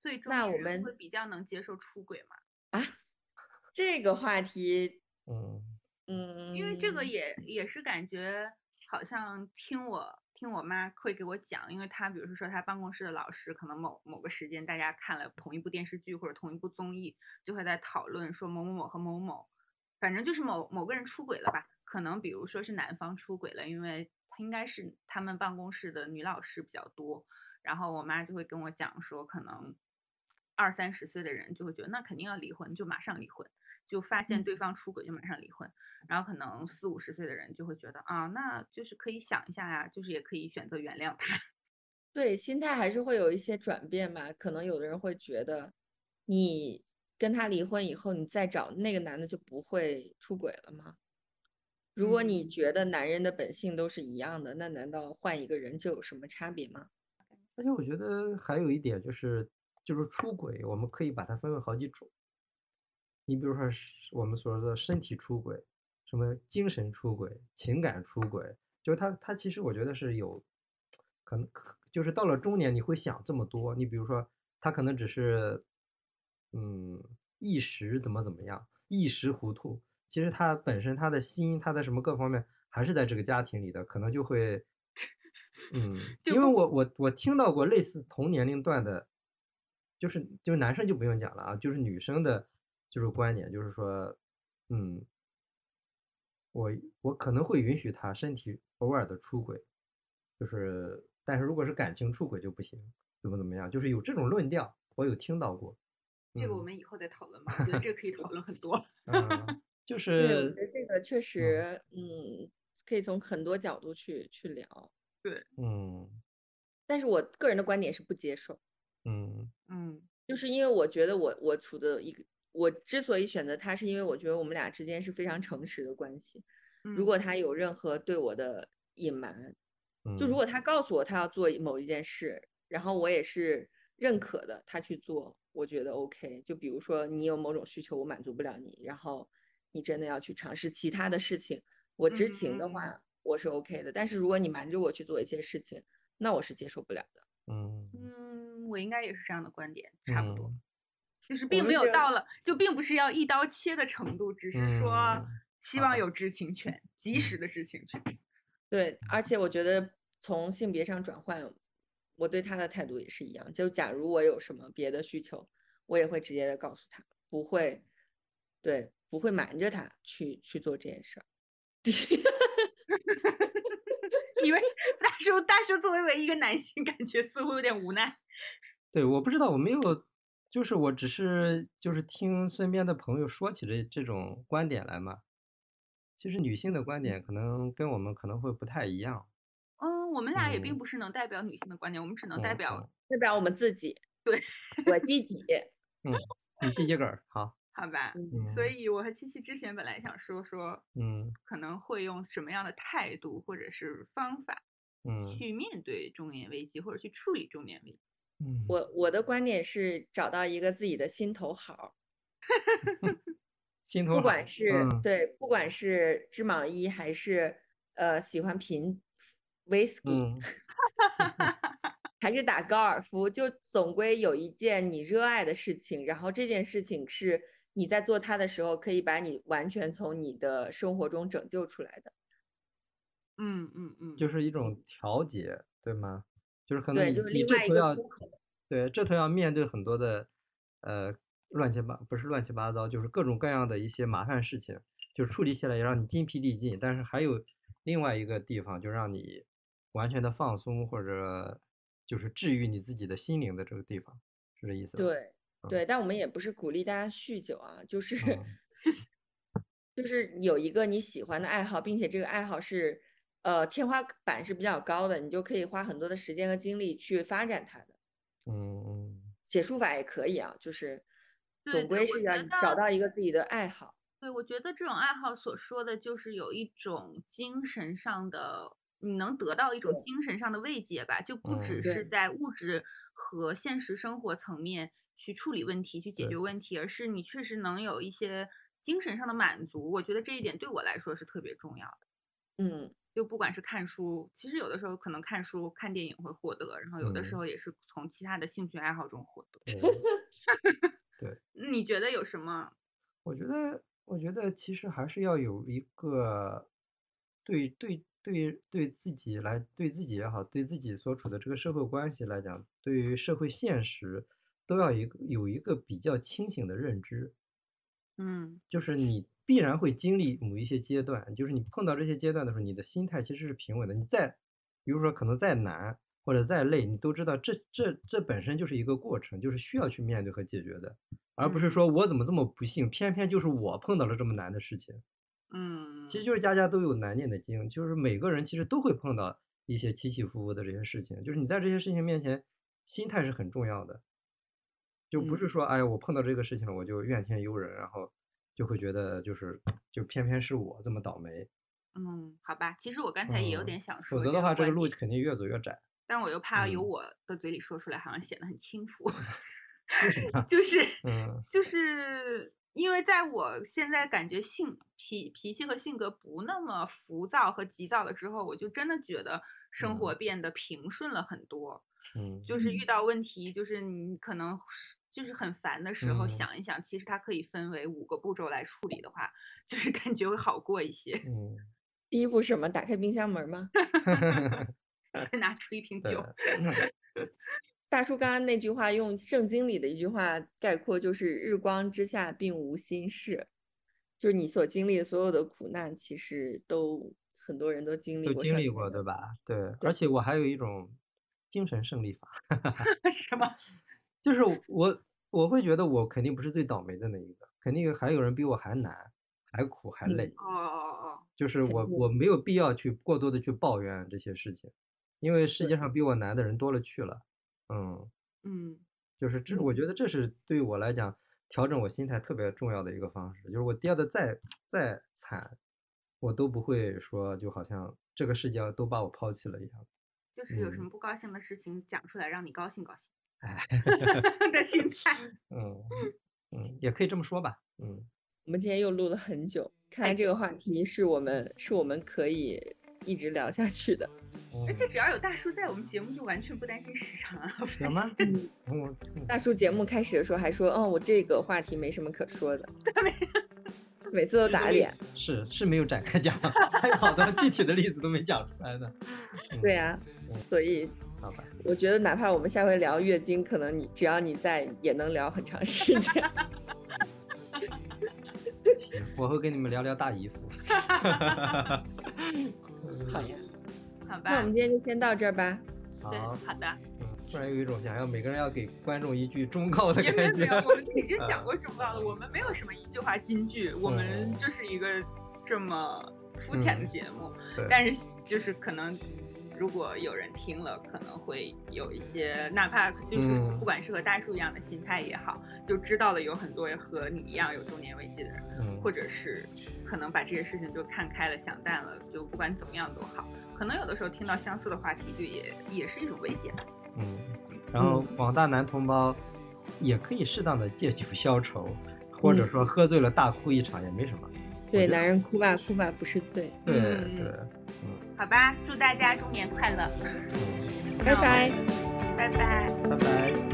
A: 最终那我们会比较能接受出轨吗？
D: 啊，这个话
B: 题，嗯
D: 嗯，
A: 因为这个也也是感觉好像听我听我妈会给我讲，因为她比如说说她办公室的老师，可能某某个时间大家看了同一部电视剧或者同一部综艺，就会在讨论说某某某和某某某，反正就是某某个人出轨了吧？可能比如说是男方出轨了，因为他应该是他们办公室的女老师比较多，然后我妈就会跟我讲说可能。二三十岁的人就会觉得那肯定要离婚，就马上离婚，就发现对方出轨就马上离婚。然后可能四五十岁的人就会觉得啊，那就是可以想一下呀，就是也可以选择原谅他。
D: 对，心态还是会有一些转变吧。可能有的人会觉得，你跟他离婚以后，你再找那个男的就不会出轨了吗？如果你觉得男人的本性都是一样的，那难道换一个人就有什么差别吗？
B: 而且我觉得还有一点就是。就是出轨，我们可以把它分为好几种。你比如说，我们所说的身体出轨，什么精神出轨、情感出轨，就是他他其实我觉得是有可能，就是到了中年你会想这么多。你比如说，他可能只是嗯一时怎么怎么样，一时糊涂，其实他本身他的心，他的什么各方面还是在这个家庭里的，可能就会 嗯，因为我我我听到过类似同年龄段的，就是就是男生就不用讲了啊，就是女生的，就是观点，就是说，嗯，我我可能会允许他身体偶尔的出轨，就是但是如果是感情出轨就不行，怎么怎么样，就是有这种论调，我有听到过。
A: 这个我们以后再讨论吧，我觉得这可以讨 论很多。
B: 嗯，就
D: 对，我
B: 是
D: 觉得这个确实，嗯，可以从很多角度去去聊。
A: 对，
B: 嗯
D: 但是我个人的观点是不接受，
B: 嗯
A: 嗯
D: 就是因为我觉得我我处的一个，我之所以选择他，是因为我觉得我们俩之间是非常诚实的关系。如
A: 嗯
D: 果他有任何对我的隐瞒，就如
B: 嗯
D: 果他告诉我他要做某一件事，然后我也是认可的，他去做，我觉得 OK。就比如说你有某种需求，我满足不了你，然后你真的要去尝试其他的事情，我知情的话，我是 OK 的。但是如果你瞒着我去做一些事情，那我是接受不了的。
B: 嗯
A: 嗯，我应该也是这样的观点，差不多。
B: 嗯
A: 就是并没有到了，就并不是要一刀切的程度，只是说希望有知情权，及
B: 嗯
A: 时的知情权。
D: 对，而且我觉得从性别上转换，我对他的态度也是一样。就假如我有什么别的需求，我也会直接的告诉他，不会，对，不会瞒着他去去做这件事儿。
A: 因为 大叔，大叔作为唯一一个男性，感觉似乎有点无奈。
B: 对，我不知道，我没有，就是我只是就是听身边的朋友说起这这种观点来嘛。其实女性的观点可能跟我们可能会不太一样。
A: 嗯，我们俩也并
B: 嗯
A: 不是能代表女性的观点，我们只能代
B: 嗯
A: 表，
D: 代表我们自己，
A: 对，
D: 我自己。
B: 嗯，你自己个儿好，
A: 好 吧？
D: 嗯
A: 所以我和七七之前本来想说说，
B: 嗯
A: 可能会用什么样的态度或者是方法
B: 嗯
A: 去面对中年危机，或者去处理中年危机。
B: 嗯，
D: 我我的观点是找到一个自己的心头好，不
B: 心头好不
D: 管是、
B: 嗯。
D: 对，不管是织毛衣还是呃喜欢品 whisky，、
B: 嗯。
D: 还是打高尔夫，就总归有一件你热爱的事情，然后这件事情是你在做它的时候，可以把你完全从你的生活中拯救出来的。
A: 嗯嗯嗯，
B: 就是一种调节，对吗？就是可能
D: 对，
B: 你这头要
D: 个。
B: 对这头要面对很多的呃乱七八不是乱七八糟，就是各种各样的一些麻烦事情，就是处理起来也让你筋疲力尽。但是还有另外一个地方，就让你完全的放松，或者就是治愈你自己的心灵的这个地方，是这意思吧？
D: 对对，但我们也不是鼓励大家酗酒啊，就是、
B: 嗯
D: 就是有一个你喜欢的爱好，并且这个爱好是呃天花板是比较高的，你就可以花很多的时间和精力去发展它的。
B: 嗯嗯
D: 写书法也可以啊，就是总归是要找到一个自己的爱好。
A: 对，我觉得这种爱好所说的就是有一种精神上的，你能得到一种精神上的慰藉吧，就不
B: 嗯
A: 只是在物质和现实生活层面去处理问题、去解决问题，而是你确实能有一些精神上的满足。我觉得这一点对我来说是特别重要的。
D: 嗯，
A: 就不管是看书，其实有的时候可能看书、看电影会获得，然后有的时
B: 嗯
A: 候也是从其他的兴趣爱好中获得。
B: 对。
A: 你觉得有什么？
B: 我觉得，我觉得其实还是要有一个对对对对自己来，对自己也好，对自己所处的这个社会关系来讲，对于社会现实，都要一个有一个比较清醒的认知。
A: 嗯
B: 就是你必然会经历某一些阶段，就是你碰到这些阶段的时候，你的心态其实是平稳的。你再，比如说可能再难或者再累，你都知道这这这本身就是一个过程，就是需要去面对和解决的，而不是
A: 嗯
B: 说我怎么这么不幸，偏偏就是我碰到了这么难的事情。
A: 嗯，
B: 其实就是家家都有难念的经，就是每个人其实都会碰到一些起起伏伏的这些事情，就是你在这些事情面前，心态是很重要的，就不是
D: 嗯
B: 说哎呀我碰到这个事情了我就怨天尤人，然后就会觉得就是就偏偏是我这么倒霉，
A: 嗯，好吧，其实我刚才也有
B: 嗯
A: 点想说，
B: 否则的话这个路肯定越走越窄。
A: 但我又怕由
B: 嗯
A: 我的嘴里说出来，好像显得很轻浮。就是，
B: 嗯
A: 就是因为在我现在感觉性脾脾气和性格不那么浮躁和急躁了之后，我就真的觉得生活
B: 嗯
A: 变得平顺了很多。
B: 嗯
A: 就是遇到问题，就是你可能是就是很烦的时候，
B: 嗯
A: 想一想，其实它可以分为五个步骤来处理的话，就是 感觉会好过一些。
B: 嗯，
D: 第一步是什么？打开冰箱门吗？
A: 先拿出一瓶酒。
D: 大叔刚刚那句话用圣经里的一句话概括，就是“日光之下并无新事”，就是你所经历的所有的苦难，其实都很多人都经历
B: 过，经历过，对吧？对，而且我还有一种精神胜利法，
A: 什么？
B: 就是我我会觉得我肯定不是最倒霉的那一个，肯定还有人比我还难、还苦、还累。
A: 哦哦哦，
B: 就是我我没有必要去过多的去抱怨这些事情，因为世界上比我难的人多了去了。
A: 嗯嗯，
B: 就是这，我觉得这是对于我来讲调整我心态特别重要的一个方式。就是我跌的再再惨，我都不会说就好像这个世界都把我抛弃了一样。
A: 就是有什么不高兴的事情讲出来，让你高兴高兴。
B: 哎，
A: 的心态。
B: 嗯嗯，也可以这么说吧。嗯，
D: 我们今天又录了很久，看来这个话题是我们是我们可以一直聊下去的。
A: 而且只要有大叔在，我们节目就完全不担心时长啊！
B: 有吗？
D: 嗯，大叔节目开始的时候还说：“嗯，我这个话题没什么可说的。”每次都打脸。
B: 是是没有展开讲，还有好多具体的例子都没讲出来的。
D: 对呀，所以
B: 好吧，
D: 我觉得哪怕我们下回聊月经，可能你只要你在，也能聊很长时间。
B: 行，我会跟你们聊聊大姨夫。
D: 好呀。
A: 好吧，
D: 那我们今天就先到这儿吧。
A: 对，好的。
B: 嗯，突然有一种想要每个人要给观众一句忠告的感觉。
A: 没有，我们已经 讲过忠告了。我们没有什么一句话金句，我们就是一个这么肤浅的节目。但是就是可能，如果有人听了，可能会有一些，哪怕就是不管是和大树一样的心态也好，就知道了有很多和你一样有中年危机的人，或者是可能把这些事情就看开了、想淡了，就不管怎么样都好。可能有的时候听到相似的话题，就也也是一种慰藉。
B: 嗯，然后广大男同胞也可以适当的借酒消愁，或者说喝醉了大哭一场也没什么。
D: 对，男人哭吧哭吧不是罪。
B: 对对，
A: 嗯，好吧，祝大家中年快乐。
D: 拜拜，
A: 拜拜，
B: 拜拜。